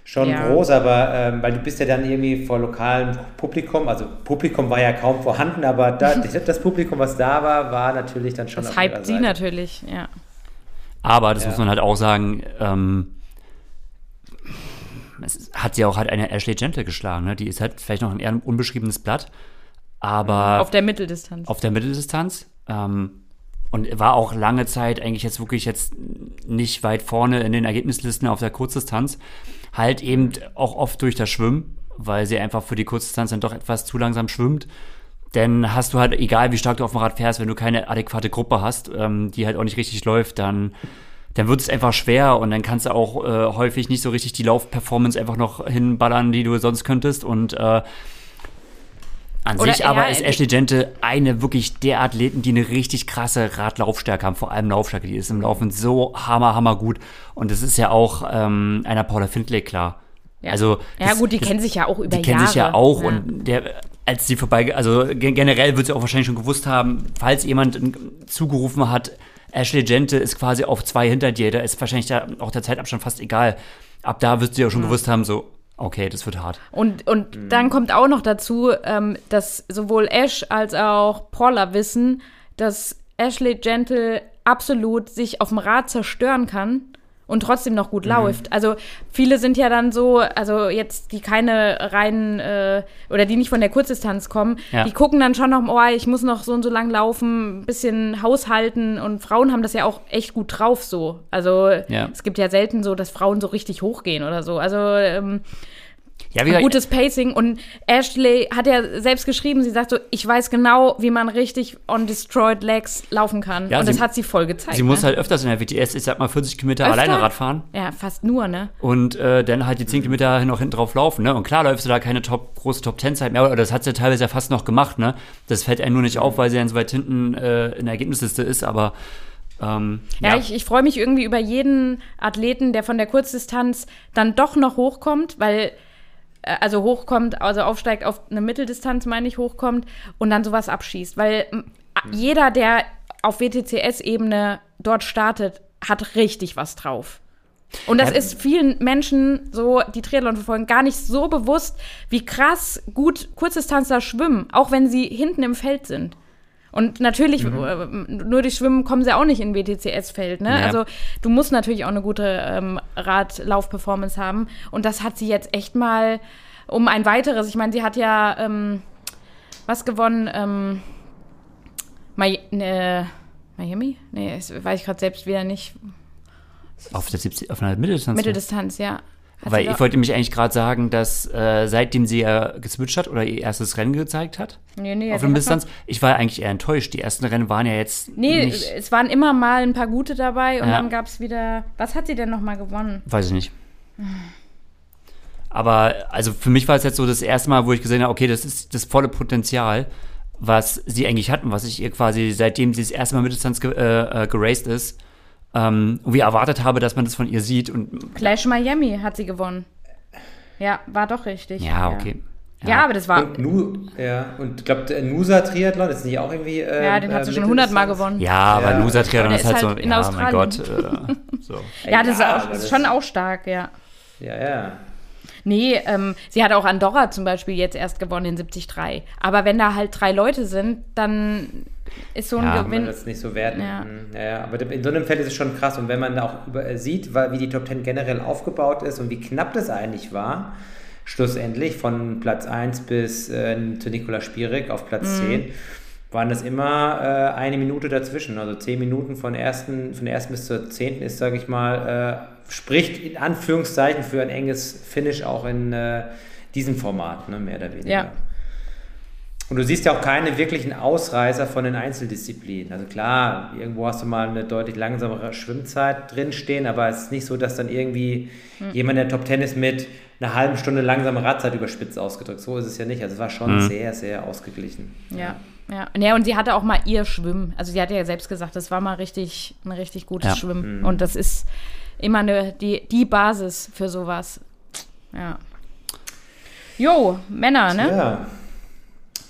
schon ja. groß, aber ähm, weil du bist ja dann irgendwie vor lokalem Publikum, also Publikum war ja kaum vorhanden, aber da, (laughs) das Publikum, was da war, war natürlich dann schon. Das hypt sie natürlich, ja. Aber das ja. muss man halt auch sagen, ähm, es hat sie auch halt eine Ashley Gentle geschlagen, ne? Die ist halt vielleicht noch ein eher unbeschriebenes Blatt, aber. Auf der Mitteldistanz. Auf der Mitteldistanz. Ähm, und war auch lange Zeit eigentlich jetzt wirklich jetzt nicht weit vorne in den Ergebnislisten auf der Kurzdistanz halt eben auch oft durch das Schwimmen, weil sie einfach für die Kurzdistanz dann doch etwas zu langsam schwimmt. Denn hast du halt, egal wie stark du auf dem Rad fährst, wenn du keine adäquate Gruppe hast, ähm, die halt auch nicht richtig läuft, dann, dann wird es einfach schwer und dann kannst du auch äh, häufig nicht so richtig die Laufperformance einfach noch hinballern, die du sonst könntest. Und äh, an Oder sich aber ist Ashley Gente eine wirklich der Athleten, die eine richtig krasse Radlaufstärke haben, vor allem Laufstärke. Die ist im Laufen so hammer, hammer gut. Und das ist ja auch ähm, einer Paula Findlay klar. Ja. Also, ja, das, gut, die das, kennen sich ja auch über die Jahre. Die kennen sich ja auch ja. und der, als sie vorbei, also generell wird sie auch wahrscheinlich schon gewusst haben, falls jemand zugerufen hat, Ashley Gente ist quasi auf zwei hinter dir, da ist wahrscheinlich da auch der Zeitabstand fast egal. Ab da wird sie auch schon ja. gewusst haben, so, Okay, das wird hart. Und, und mhm. dann kommt auch noch dazu, ähm, dass sowohl Ash als auch Paula wissen, dass Ashley Gentle absolut sich auf dem Rad zerstören kann und trotzdem noch gut mhm. läuft. Also viele sind ja dann so, also jetzt die keine reinen äh, oder die nicht von der Kurzdistanz kommen, ja. die gucken dann schon noch, oh, ich muss noch so und so lang laufen, ein bisschen haushalten und Frauen haben das ja auch echt gut drauf so. Also ja. es gibt ja selten so, dass Frauen so richtig hochgehen oder so. Also ähm, ja, wie gutes Pacing. Und Ashley hat ja selbst geschrieben, sie sagt so, ich weiß genau, wie man richtig on destroyed legs laufen kann. Ja, und das hat sie voll gezeigt. Sie ne? muss halt öfters in der WTS, ich sag mal, 40 Kilometer Öfter? alleine Rad fahren. Ja, fast nur, ne? Und äh, dann halt die 10 Kilometer noch hinten drauf laufen, ne? Und klar läufst du da keine top, große Top-10-Zeit mehr, oder das hat sie ja teilweise ja fast noch gemacht, ne? Das fällt einem nur nicht auf, weil sie dann so weit hinten äh, in der Ergebnisliste ist, aber ähm, ja, ja, ich, ich freue mich irgendwie über jeden Athleten, der von der Kurzdistanz dann doch noch hochkommt, weil also hochkommt, also aufsteigt auf eine Mitteldistanz, meine ich, hochkommt und dann sowas abschießt. Weil hm. jeder, der auf WTCS-Ebene dort startet, hat richtig was drauf. Und das ist vielen Menschen, so die Triathlon verfolgen, gar nicht so bewusst, wie krass gut Kurzdistanzler schwimmen, auch wenn sie hinten im Feld sind. Und natürlich, mhm. Äh, nur durch Schwimmen kommen sie auch nicht in WTCS-Feld. Ne? Ja. Also du musst natürlich auch eine gute ähm, Radlauf-Performance haben. Und das hat sie jetzt echt mal um ein weiteres. Ich meine, sie hat ja ähm, was gewonnen? Ähm, Mi ne, Miami? Nee, das weiß ich gerade selbst wieder nicht. Auf, der 70, auf einer Mitteldistanz? Mitteldistanz, ja. Weil ich wollte mich eigentlich gerade sagen, dass äh, seitdem sie ja geswitcht hat oder ihr erstes Rennen gezeigt hat, nee, nee, auf der Distanz, ich war eigentlich eher enttäuscht. Die ersten Rennen waren ja jetzt. Nee, nicht es waren immer mal ein paar gute dabei und ja. dann gab es wieder. Was hat sie denn nochmal gewonnen? Weiß ich nicht. Aber also für mich war es jetzt so das erste Mal, wo ich gesehen habe, okay, das ist das volle Potenzial, was sie eigentlich hatten, was ich ihr quasi, seitdem sie das erste Mal Mitteldistanz ge äh, äh, geraced ist, ähm, wie erwartet habe, dass man das von ihr sieht. Und Clash Miami hat sie gewonnen. Ja, war doch richtig. Ja, okay. Ja, ja aber das war. Und, nu, ja, und ich glaube, Nusa Triathlon ist nicht auch irgendwie. Äh, ja, den hat sie äh, schon 100 Mal gewonnen. Ja, aber ja. Nusa Triathlon ist halt, halt so. In ja, Australien. mein Gott. Äh, (laughs) so. ja, das, ja, ist, auch, das ist schon auch stark, ja. Ja, ja. Nee, ähm, sie hat auch Andorra zum Beispiel jetzt erst gewonnen in 73. Aber wenn da halt drei Leute sind, dann ist so ein ja, Gewinn. das nicht so werten. Ja. Mhm. Ja, aber in so einem Feld ist es schon krass. Und wenn man auch über, äh, sieht, wie die Top Ten generell aufgebaut ist und wie knapp das eigentlich war, schlussendlich von Platz 1 bis äh, zu Nikola Spierig auf Platz mhm. 10, waren das immer äh, eine Minute dazwischen. Also zehn Minuten von, ersten, von der ersten bis zur zehnten ist, sage ich mal, äh, spricht in Anführungszeichen für ein enges Finish auch in äh, diesem Format, ne, mehr oder weniger. Ja. Und du siehst ja auch keine wirklichen Ausreißer von den Einzeldisziplinen. Also klar, irgendwo hast du mal eine deutlich langsamere Schwimmzeit drinstehen, aber es ist nicht so, dass dann irgendwie mhm. jemand der Top Tennis mit einer halben Stunde langsame Radzeit überspitzt ausgedrückt. So ist es ja nicht. Also es war schon mhm. sehr, sehr ausgeglichen. Ja. Ja. ja, und sie hatte auch mal ihr Schwimmen. Also sie hat ja selbst gesagt, das war mal richtig, ein richtig gutes Ja. Schwimmen. Mhm. Und das ist immer eine, die, die Basis für sowas. Ja. Jo, Männer, ne? Ja.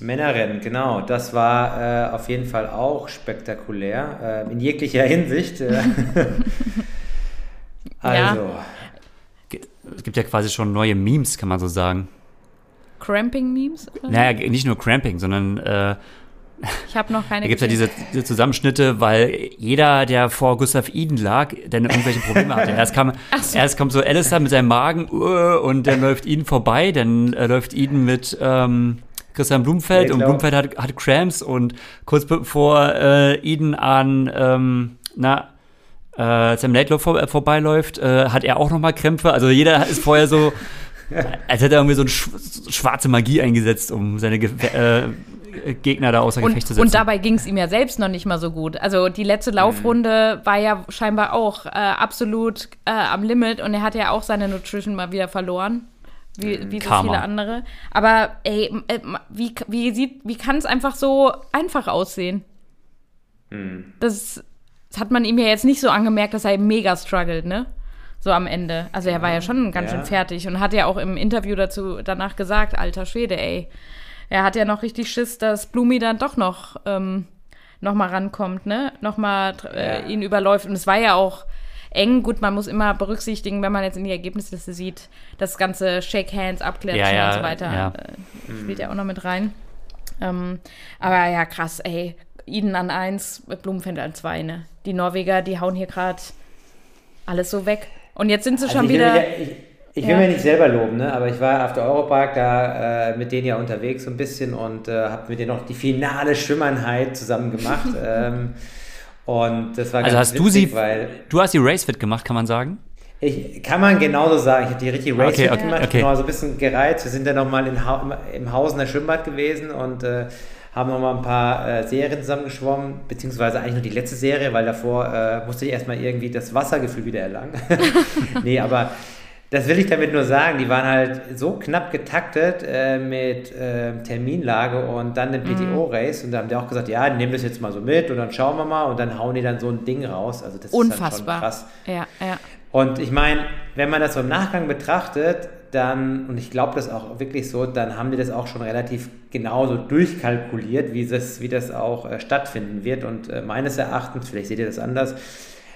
Männerrennen, genau. Das war äh, auf jeden Fall auch spektakulär, äh, in jeglicher (laughs) Hinsicht. Äh. (laughs) also, Es gibt ja quasi schon neue Memes, kann man so sagen. Cramping-Memes? Naja, nicht nur Cramping, sondern äh, Ich habe noch keine da gibt es ja diese, diese Zusammenschnitte, weil jeder, der vor Gustav Iden lag, dann irgendwelche Probleme hatte. Erst, kam, (laughs) erst kommt so Alistair mit seinem Magen uh, und dann läuft Iden vorbei, dann äh, läuft Iden mit ähm, Christian Blumfeld Ja, und. Blumfeld hat, hat Cramps und kurz bevor äh, Iden an ähm, na, äh, Sam Laidlaw vor, äh, vorbeiläuft, äh, hat er auch nochmal Krämpfe. Also jeder ist vorher so, (laughs) als hätte er irgendwie so eine sch schwarze Magie eingesetzt, um seine Ge äh, Gegner da außer Gefecht zu setzen. und dabei ging es ihm ja selbst noch nicht mal so gut. Also die letzte Laufrunde war ja scheinbar auch äh, absolut äh, am Limit und er hat ja auch seine Nutrition mal wieder verloren. Wie, wie so Karma. viele andere. Aber ey, äh, wie, wie, sieht, wie kann es einfach so einfach aussehen? Das, das hat man ihm ja jetzt nicht so angemerkt, dass er mega struggelt, ne? So am Ende. Also er war ja schon ganz Ja. schön fertig und hat ja auch im Interview dazu danach gesagt, alter Schwede, ey. Er hat ja noch richtig Schiss, dass Blumi dann doch noch, ähm, noch mal rankommt, ne? Noch mal äh, Ja. ihn überläuft. Und es war ja auch eng. Gut, man muss immer berücksichtigen, wenn man jetzt in die Ergebnisliste sieht, das ganze Shake Hands, Abklatschen Ja, ja, und so weiter ja. äh, spielt ja auch noch mit rein. Ähm, aber ja, krass, ey. Iden an eins, Blumenfeld an zwei, ne? Die Norweger, die hauen hier gerade alles so weg. Und jetzt sind sie Also schon ich will, wieder. mir- ich, ich will Ja. mir nicht selber loben, ne? aber ich war auf der Europark da äh, mit denen ja unterwegs so ein bisschen und äh, habe mit denen noch die finale Schwimmeinheit zusammen gemacht. (laughs) ähm, und das war Also ganz hast du witzig, sie, weil du hast die Racefit gemacht, kann man sagen? ich, kann man genauso sagen. Ich habe die richtig Race Okay, okay, gemacht, okay. genau, so ein bisschen gereizt. Wir sind dann nochmal ha im Hausener Schwimmbad gewesen und äh, haben nochmal ein paar äh, Serien zusammengeschwommen, beziehungsweise eigentlich nur die letzte Serie, weil davor äh, musste ich erstmal irgendwie das Wassergefühl wieder erlangen. (laughs) nee, aber das will ich damit nur sagen, die waren halt so knapp getaktet äh, mit äh, Terminlage und dann den PTO-Race und da haben die auch gesagt, ja, nehmen das jetzt mal so mit und dann schauen wir mal und dann hauen die dann so ein Ding raus. Also das ist dann Unfassbar. schon krass. Ja, ja. Und ich meine, wenn man das so im Nachgang betrachtet, dann, und ich glaube das auch wirklich so, dann haben die das auch schon relativ genauso durchkalkuliert, wie das, wie das auch äh, stattfinden wird. Und äh, meines Erachtens, vielleicht seht ihr das anders,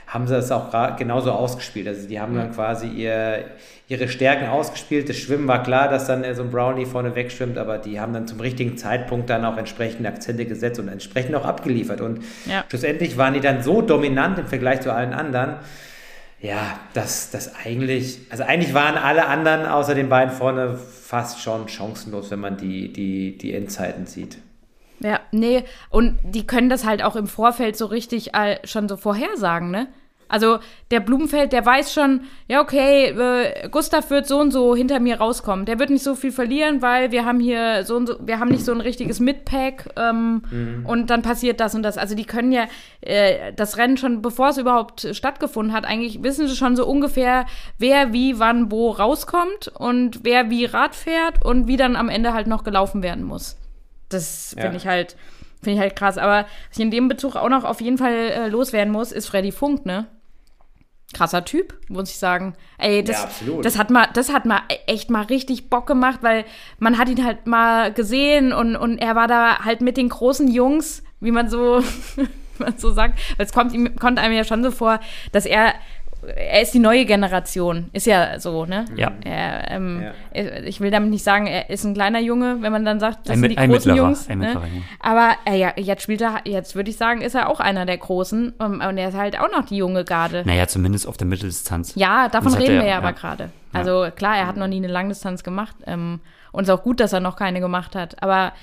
haben sie das auch genauso ausgespielt. Also die haben dann quasi ihr, ihre Stärken ausgespielt. Das Schwimmen war klar, dass dann äh, so ein Brownie vorne wegschwimmt, aber die haben dann zum richtigen Zeitpunkt dann auch entsprechende Akzente gesetzt und entsprechend auch abgeliefert. Und Ja. schlussendlich waren die dann so dominant im Vergleich zu allen anderen, ja, dass das eigentlich, also eigentlich waren alle anderen außer den beiden vorne fast schon chancenlos, wenn man die, die, die Endzeiten sieht. Ja, nee, und die können das halt auch im Vorfeld so richtig all, schon so vorhersagen, ne? Also der Blumenfeld, der weiß schon, ja, okay, äh, Gustav wird so und so hinter mir rauskommen. Der wird nicht so viel verlieren, weil wir haben hier so und so, wir haben nicht so ein richtiges Midpack ähm, und dann passiert das und das. Also die können ja äh, das Rennen schon, bevor es überhaupt stattgefunden hat, eigentlich wissen sie schon so ungefähr, wer wie wann wo rauskommt und wer wie Rad fährt und wie dann am Ende halt noch gelaufen werden muss. Das Ja. finde ich halt, finde ich halt krass. Aber was ich in dem Bezug auch noch auf jeden Fall äh, loswerden muss, ist Freddy Funk, ne? Krasser Typ, muss ich sagen. Ey, das, Ja, absolut. das hat mal, das hat mal echt mal richtig Bock gemacht, weil man hat ihn halt mal gesehen und, und er war da halt mit den großen Jungs, wie man so, (laughs) wie man so sagt. Weil es kommt, ihm, kommt einem ja schon so vor, dass er, er ist die neue Generation. Ist ja so, ne? Ja. Er, ähm, Ja. Ich will damit nicht sagen, er ist ein kleiner Junge, wenn man dann sagt, das Ein sind die ein großen mittlerer, Jungs. ein ne? mittlerer Junge. Aber äh, ja, jetzt spielt er, jetzt würde ich sagen, ist er auch einer der Großen. Um, und er ist halt auch noch die junge Garde. Naja, zumindest auf der Mitteldistanz. Ja, davon reden er, wir ja, ja. aber gerade. Also klar, er hat noch nie eine Langdistanz gemacht. Ähm, und es ist auch gut, dass er noch keine gemacht hat. Aber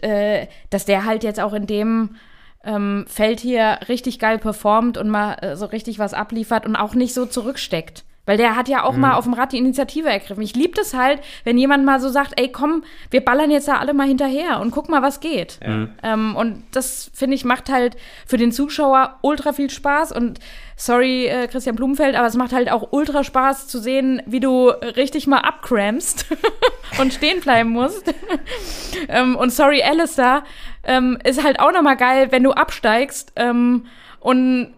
äh, dass der halt jetzt auch in dem ähm, Feld hier richtig geil performt und mal äh, so richtig was abliefert und auch nicht so zurücksteckt. Weil der hat ja auch mhm. mal auf dem Rad die Initiative ergriffen. Ich liebe das halt, wenn jemand mal so sagt, ey, komm, wir ballern jetzt da alle mal hinterher und guck mal, was geht. Mhm. Ähm, und das, finde ich, macht halt für den Zuschauer ultra viel Spaß. Und sorry, äh, Christian Blumenfeld, aber es macht halt auch ultra Spaß zu sehen, wie du richtig mal abcrampst (laughs) und stehen bleiben musst. (laughs) ähm, und sorry, Alistair, ähm, ist halt auch nochmal geil, wenn du absteigst ähm, und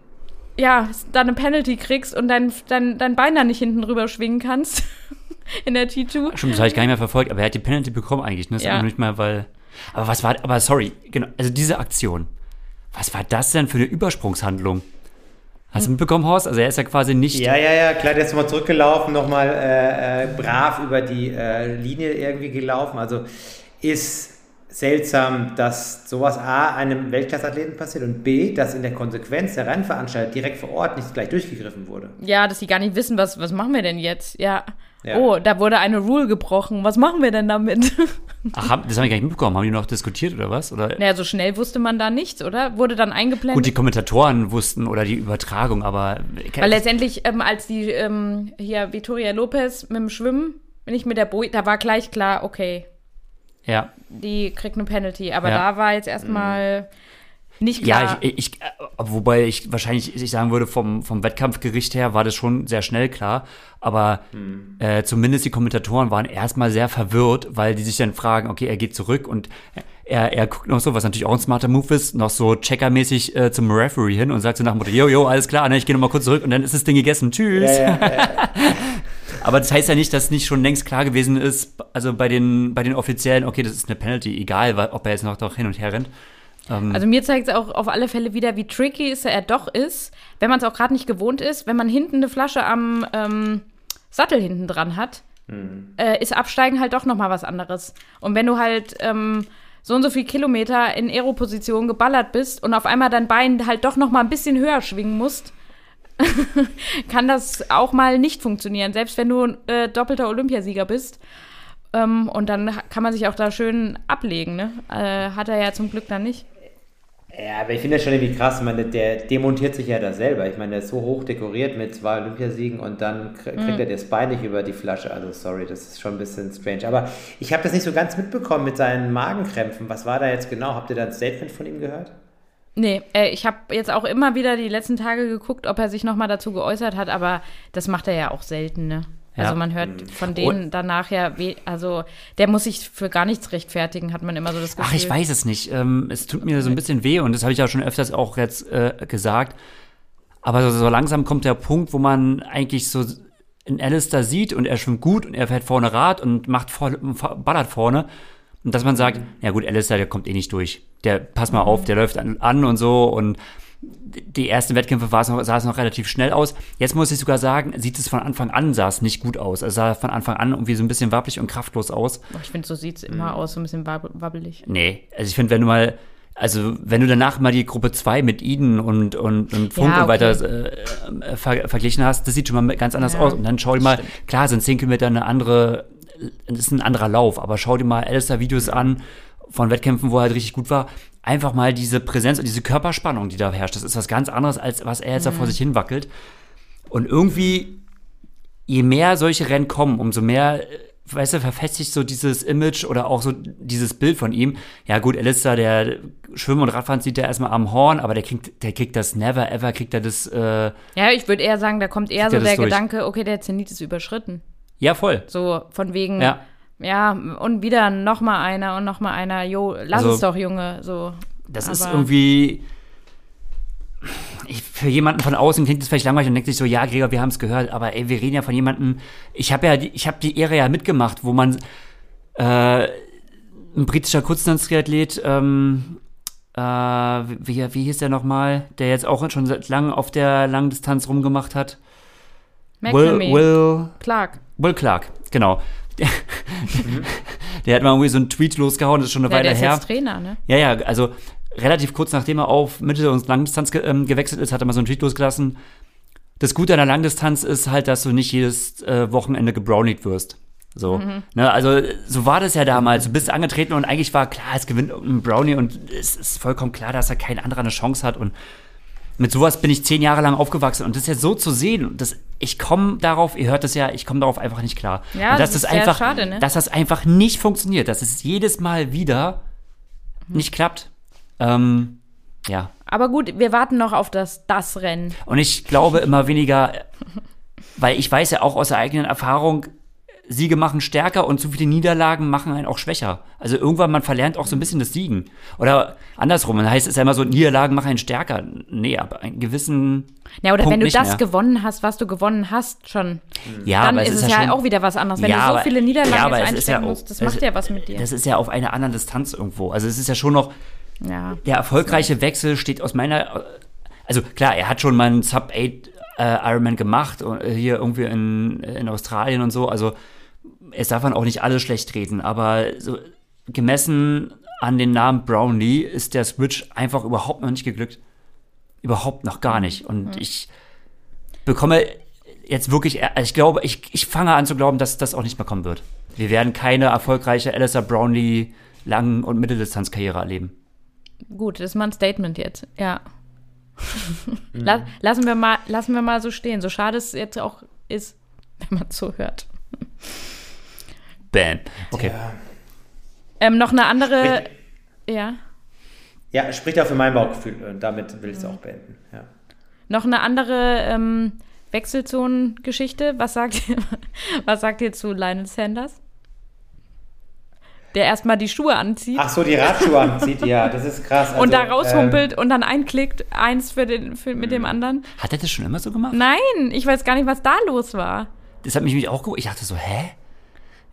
ja, dann eine Penalty kriegst und dein, dein, dein Bein dann nicht hinten rüber schwingen kannst. (laughs) in der T2. Stimmt, das habe ich gar nicht mehr verfolgt, aber er hat die Penalty bekommen eigentlich, ne? Das ja. nicht mal, weil. Aber was war, aber sorry, genau, also diese Aktion. Was war das denn für eine Übersprungshandlung? Hast du mitbekommen, Horst? Also er ist ja quasi nicht. Ja, ja, ja, klar, der ist nochmal zurückgelaufen, nochmal äh, äh, brav über die äh, Linie irgendwie gelaufen. Also ist seltsam, dass sowas A einem Weltklasseathleten passiert und B, dass in der Konsequenz der Rennveranstalter direkt vor Ort nicht gleich durchgegriffen wurde. Ja, dass sie gar nicht wissen, was, was machen wir denn jetzt? Ja. ja. Oh, da wurde eine Rule gebrochen. Was machen wir denn damit? (laughs) Ach, das habe ich gar nicht mitbekommen. Haben die noch diskutiert oder was? Oder? Naja, so schnell wusste man da nichts, oder? Wurde dann eingeblendet. Gut, die Kommentatoren wussten oder die Übertragung, aber. Weil letztendlich, ähm, als die ähm, hier Vittoria Lopez mit dem Schwimmen, wenn ich mit der Boje, da war gleich klar, okay, ja. Die kriegt eine Penalty. Aber ja. da war jetzt erstmal nicht klar. Ja, ich, ich, äh, wobei ich wahrscheinlich ich sagen würde, vom, vom Wettkampfgericht her war das schon sehr schnell klar. Aber mhm. äh, zumindest die Kommentatoren waren erstmal sehr verwirrt, weil die sich dann fragen, okay, er geht zurück und er, er guckt noch so, was natürlich auch ein smarter Move ist, noch so checkermäßig äh, zum Referee hin und sagt so nach dem Motto, jo, jo, alles klar, ne, ich gehe nochmal kurz zurück und dann ist das Ding gegessen. Tschüss. Ja, ja, ja. (laughs) Aber das heißt ja nicht, dass nicht schon längst klar gewesen ist, also bei den, bei den Offiziellen, okay, das ist eine Penalty, egal, ob er jetzt noch doch hin und her rennt. Ähm also mir zeigt es auch auf alle Fälle wieder, wie tricky es er doch ist, wenn man es auch gerade nicht gewohnt ist, wenn man hinten eine Flasche am ähm, Sattel hinten dran hat, mhm. äh, ist Absteigen halt doch noch mal was anderes. Und wenn du halt ähm, so und so viel Kilometer in Aeroposition geballert bist und auf einmal dein Bein halt doch noch mal ein bisschen höher schwingen musst, (laughs) kann das auch mal nicht funktionieren, selbst wenn du äh, doppelter Olympiasieger bist. Ähm, und dann kann man sich auch da schön ablegen, ne? Äh, hat er ja zum Glück dann nicht. Ja, aber ich finde das schon irgendwie krass. Ich meine, der demontiert sich ja da selber. Ich meine, der ist so hoch dekoriert mit zwei Olympiasiegen und dann kriegt mhm. er das Bein nicht über die Flasche. Also, sorry, das ist schon ein bisschen strange. Aber ich habe das nicht so ganz mitbekommen mit seinen Magenkrämpfen. Was war da jetzt genau? Habt ihr da ein Statement von ihm gehört? Nee, äh, ich habe jetzt auch immer wieder die letzten Tage geguckt, ob er sich nochmal dazu geäußert hat, aber das macht er ja auch selten, ne? Also ja. man hört von denen danach ja, also der muss sich für gar nichts rechtfertigen, hat man immer so das Gefühl. Ach, ich weiß es nicht. Ähm, es tut mir so ein bisschen weh und das habe ich ja schon öfters auch jetzt äh, gesagt. Aber so, so, langsam kommt der Punkt, wo man eigentlich so in Alistair sieht und er schwimmt gut und er fährt vorne Rad und macht voll, ballert vorne. Und dass man sagt, ja gut, Alistair, der kommt eh nicht durch. Der, pass mal auf, der läuft an, an und so und die ersten Wettkämpfe war es noch, sah es noch relativ schnell aus. Jetzt muss ich sogar sagen, sieht es von Anfang an, sah es nicht gut aus. Es sah von Anfang an irgendwie so ein bisschen wabbelig und kraftlos aus. Ich finde, so sieht es immer mhm. aus, so ein bisschen wabbelig. Nee, also ich finde, wenn du mal, also wenn du danach mal die Gruppe 2 mit Eden und, und, und Funk ja, okay. und weiter äh, ver verglichen hast, das sieht schon mal ganz anders ja, aus. Und dann schau dir mal, stimmt. klar sind 10 Kilometer eine andere es ist ein anderer Lauf, aber schau dir mal Alistair-Videos an von Wettkämpfen, wo er halt richtig gut war. Einfach mal diese Präsenz und diese Körperspannung, die da herrscht. Das ist was ganz anderes, als was er jetzt mhm. da vor mhm. sich hin wackelt. Und irgendwie, je mehr solche Rennen kommen, umso mehr, weißt du, verfestigt so dieses Image oder auch so dieses Bild von ihm. Ja, gut, Alistair, der Schwimmen und Radfahren sieht er erstmal am Horn, aber der kriegt, der kriegt das never ever, kriegt er das. Äh, ja, ich würde eher sagen, da kommt eher so der durch. Gedanke, okay, der Zenit ist überschritten. Ja, voll. So von wegen, ja, ja und wieder noch mal einer und noch mal einer, jo, lass also, es doch, Junge, so. Das Aber ist irgendwie, ich, für jemanden von außen klingt das vielleicht langweilig und denkt sich so, ja, Gregor, wir haben es gehört, aber ey, wir reden ja von jemandem, ich habe ja, die, ich habe die Ehre ja mitgemacht, wo man, äh, ein britischer Kurzdistanz-Triathlet, ähm, äh, wie, wie hieß der nochmal, der jetzt auch schon seit langem auf der Langdistanz rumgemacht hat? Will, Will Clark. Will Clark, genau. Der, mhm. (laughs) der hat mal irgendwie so einen Tweet losgehauen, das ist schon eine ja, Weile der ist her. Jetzt Trainer, ne? Ja, ja, also relativ kurz nachdem er auf Mittel- und Langdistanz ge ähm, gewechselt ist, hat er mal so einen Tweet losgelassen. Das Gute an der Langdistanz ist halt, dass du nicht jedes äh, Wochenende gebrownied wirst. So, mhm. ne, also so war das ja damals. Du bist angetreten und eigentlich war klar, es gewinnt ein Brownie und es ist vollkommen klar, dass er kein anderer eine Chance hat und mit sowas bin ich zehn Jahre lang aufgewachsen und das jetzt so zu sehen, das, ich komme darauf, ihr hört es ja, ich komme darauf einfach nicht klar. Ja, und dass das ist das sehr einfach, schade, ne? dass das einfach nicht funktioniert, dass es jedes Mal wieder nicht klappt. Ähm, ja. Aber gut, wir warten noch auf das, das Rennen. Und ich glaube immer weniger, (laughs) weil ich weiß ja auch aus der eigenen Erfahrung, Siege machen stärker und zu viele Niederlagen machen einen auch schwächer. Also irgendwann, man verlernt auch so ein bisschen das Siegen. Oder andersrum, dann heißt es ja immer so, Niederlagen machen einen stärker. Nee, aber einen gewissen. Ja, oder Punkt wenn du das mehr. gewonnen hast, was du gewonnen hast, schon, Ja, dann aber ist es ist ja, schon, auch wieder was anderes. Wenn Ja, du so aber- viele Niederlagen ja, aber jetzt es ist ja einstecken auch- musst, das macht ja was mit dir. Das ist ja auf einer anderen Distanz irgendwo. Also es ist ja schon noch, ja. der erfolgreiche Wechsel steht aus meiner, also klar, er hat schon mal einen Sub 8 äh, Ironman gemacht, äh, hier irgendwie in, in Australien und so, also es darf man auch nicht alles schlecht reden, aber so gemessen an den Namen Brownlee ist der Switch einfach überhaupt noch nicht geglückt. Überhaupt noch gar nicht. Und ich bekomme jetzt wirklich, also ich glaube, ich, ich fange an zu glauben, dass das auch nicht mehr kommen wird. Wir werden keine erfolgreiche Alistair Brownlee Lang- und Mitteldistanzkarriere erleben. Gut, das ist mal ein Statement jetzt. Ja. Mhm. (laughs) La lassen, wir mal, lassen wir mal so stehen. So schade es jetzt auch ist, (laughs) wenn man zuhört. Bam. Okay. Ja. Ähm, noch eine andere. Ja. Ja, spricht auch für mein Bauchgefühl und damit will ich es auch beenden. Ja. Noch eine andere ähm, Wechselzonen-Geschichte. Was sagt, ihr- (laughs) was sagt ihr zu Lionel Sanders? Der erstmal die Schuhe anzieht Ach so, die Radschuhe anzieht, ja, das ist krass. und da Also, raushumpelt und dann einklickt, eins für den, für, mit dem anderen. Hat er das schon immer so gemacht? Nein, ich weiß gar nicht, was da los war. Das hat mich nämlich auch gewundert. Ich dachte so, hä?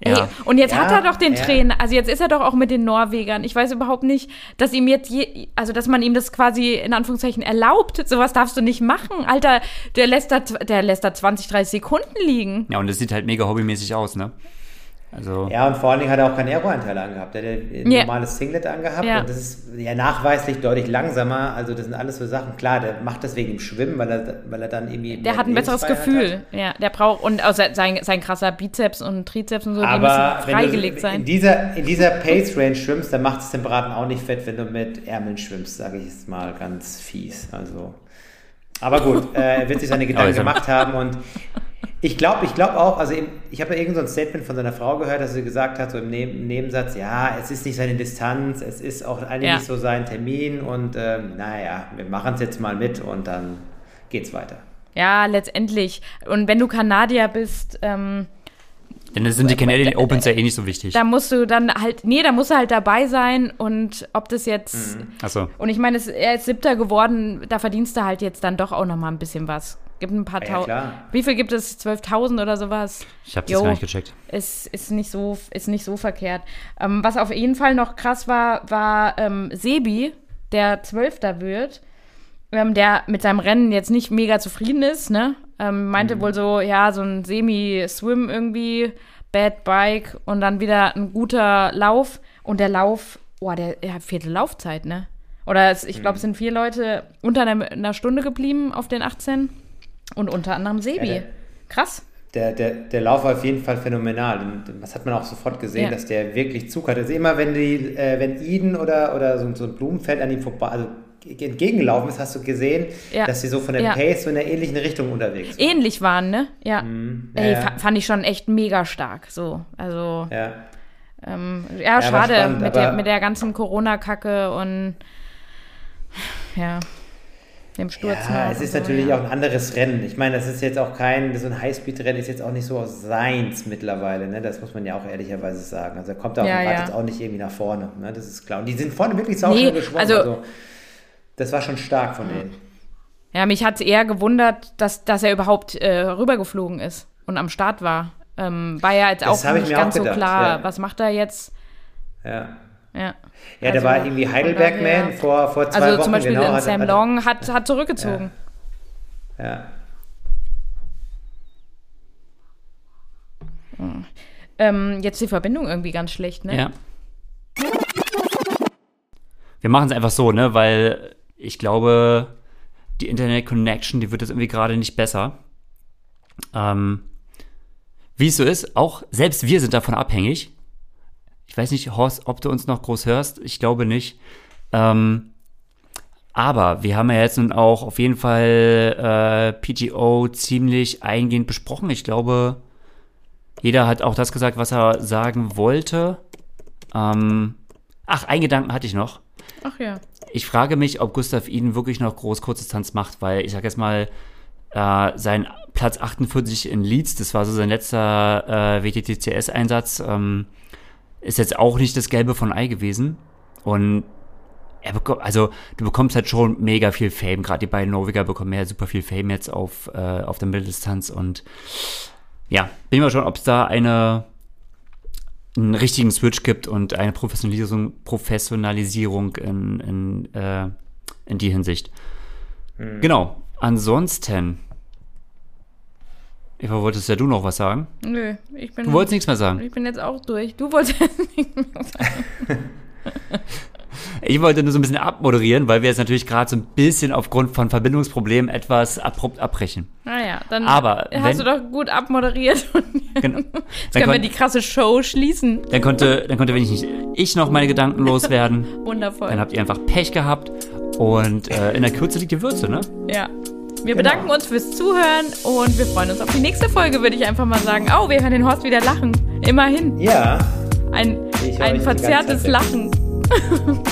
Ey, und jetzt Ja, hat er doch den ja. Trainer, also jetzt ist er doch auch mit den Norwegern. Ich weiß überhaupt nicht, dass ihm jetzt je, also dass man ihm das quasi in Anführungszeichen erlaubt. Sowas darfst du nicht machen. Alter, der lässt da, der lässt da 20, 30 Sekunden liegen. Ja, und das sieht halt mega hobbymäßig aus, ne? Also, Ja, und vor allen Dingen hat er auch keinen Aero-Anteil angehabt. Er hat ein Ja. normales Singlet angehabt Ja. und das ist ja nachweislich deutlich langsamer. Also das sind alles so Sachen. Klar, der macht das wegen dem Schwimmen, weil er, weil er dann irgendwie Der hat ein besseres Gefühl. Ja, der braucht, und außer sein, sein krasser Bizeps und Trizeps und so, Hat. die Aber müssen freigelegt sein. in dieser, in dieser Pace-Range schwimmst, dann macht es den Braten auch nicht fett, wenn du mit Ärmeln schwimmst, sage ich jetzt mal ganz fies. Also, aber gut, äh, er wird sich seine (laughs) Gedanken gemacht haben und ich glaube, ich glaube auch, also ich habe ja irgend so ein Statement von seiner Frau gehört, dass sie gesagt hat, so im Neben Nebensatz, ja, es ist nicht seine Distanz, es ist auch eigentlich Ja. nicht so sein Termin und ähm, naja, wir machen es jetzt mal mit und dann geht's weiter. Ja, letztendlich. Und wenn du Kanadier bist, ähm, denn das sind die Canadian Opens ja eh nicht so wichtig. da musst du dann halt, nee, da musst du halt dabei sein und ob das jetzt, Achso. und ich meine, er ist Siebter geworden, da verdienst du halt jetzt dann doch auch noch mal ein bisschen was. Gibt ein paar Ja, Tausend. Wie viel gibt es? 12.000 oder sowas? Ich habe das Jo. gar nicht gecheckt. ist, ist, nicht so, ist nicht so verkehrt. Ähm, was auf jeden Fall noch krass war, war ähm, Sebi, der Zwölfter wird, ähm, der mit seinem Rennen jetzt nicht mega zufrieden ist, ne? Ähm, meinte wohl so, ja, so ein Semi-Swim irgendwie, Bad Bike und dann wieder ein guter Lauf. Und der Lauf, boah, der, der hat vierte Laufzeit, ne? Oder es, ich glaube, es sind vier Leute unter einer, einer Stunde geblieben auf den 18 und unter anderem Sebi. Ja, der- Krass. Der, der, der Lauf war auf jeden Fall phänomenal. Und das hat man auch sofort gesehen, Ja. dass der wirklich Zug hatte. Also immer wenn die, äh, wenn Eden oder, oder so, so ein Blumenfeld an ihm vorbei, also entgegengelaufen ist, hast du gesehen, Ja. dass sie so von der Ja. Pace so in einer ähnlichen Richtung unterwegs waren. ähnlich waren, ne? Ja. Mhm. Ja, Ey, fand ich schon echt mega stark. So, also Ja. ähm, schade spannend, mit, der, mit der ganzen Corona-Kacke und ja, dem Sturz. Ja, es ist so, natürlich ja. auch ein anderes Rennen. Ich meine, das ist jetzt auch kein, so ein Highspeed-Rennen ist jetzt auch nicht so seins mittlerweile, ne? Das muss man ja auch ehrlicherweise sagen. Also er kommt da auch Ja, ja. wartet auch nicht irgendwie nach vorne, ne? Das ist klar. Und die sind vorne wirklich sau Nee, geschwommen. also- Also, das war schon stark von denen. Ja, mich hat es eher gewundert, dass, dass er überhaupt äh, rübergeflogen ist und am Start war. Ähm, war ja jetzt Das auch nicht auch ganz so gedacht, klar, ja. was macht er jetzt? Ja. Ja, Ja, Also, der war irgendwie Heidelberg-Man vor, vor zwei Also Wochen. zum Beispiel genau, Sam hat- Long hat, hat zurückgezogen. Ja. Ähm, jetzt die Verbindung irgendwie ganz schlecht, ne? Ja. Wir machen es einfach so, ne? Weil ich glaube, die Internet Connection, die wird jetzt irgendwie gerade nicht besser. Ähm, wie es so ist, auch selbst wir sind davon abhängig. Ich weiß nicht, Horst, ob du uns noch groß hörst. Ich glaube nicht. Ähm, Aber wir haben ja jetzt nun auch auf jeden Fall äh, PGO ziemlich eingehend besprochen. Ich glaube, jeder hat auch das gesagt, was er sagen wollte. Ähm, ach, einen Gedanken hatte ich noch. Ach ja. Ich frage mich, ob Gustav Iden wirklich noch groß Kurzdistanz macht, weil ich sag jetzt mal, äh, sein Platz 48 in Leeds, das war so sein letzter äh, WTTCS-Einsatz, ähm, ist jetzt auch nicht das Gelbe von Ei gewesen. Und er bekommt, also du bekommst halt schon mega viel Fame. Gerade die beiden Norweger bekommen ja super viel Fame jetzt auf, äh, auf der Mitteldistanz. Und ja, bin ich mal schon, ob es da eine einen richtigen Switch gibt und eine Professionalisierung, Professionalisierung in, in, äh, in die Hinsicht. Hm. Genau. Ansonsten. Eva, wolltest ja du noch was sagen? Nö, ich bin. Du wolltest nichts mehr sagen. Ich bin jetzt auch durch. Du wolltest (laughs) nichts mehr sagen. Ich wollte nur so ein bisschen abmoderieren, weil wir jetzt natürlich gerade so ein bisschen aufgrund von Verbindungsproblemen etwas abrupt abbrechen. Naja, ah dann Aber hast wenn, du doch gut abmoderiert. (laughs) Genau. Jetzt können wir die krasse Show schließen. Dann konnte, dann konnte wenigstens ich noch meine Gedanken loswerden. (laughs) Wundervoll. Dann habt ihr einfach Pech gehabt und äh, in der Kürze liegt die Würze, ne? Ja. Wir bedanken uns fürs Zuhören und wir freuen uns auf die nächste Folge, würde ich einfach mal sagen. Oh, wir hören den Horst wieder lachen. Immerhin. Ja. Ein, ein verzerrtes. Lachen. (laughs)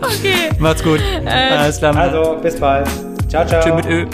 okay. Macht's gut. Alles klar. Also, bis bald. Ciao, ciao. Tschüss mit Ö.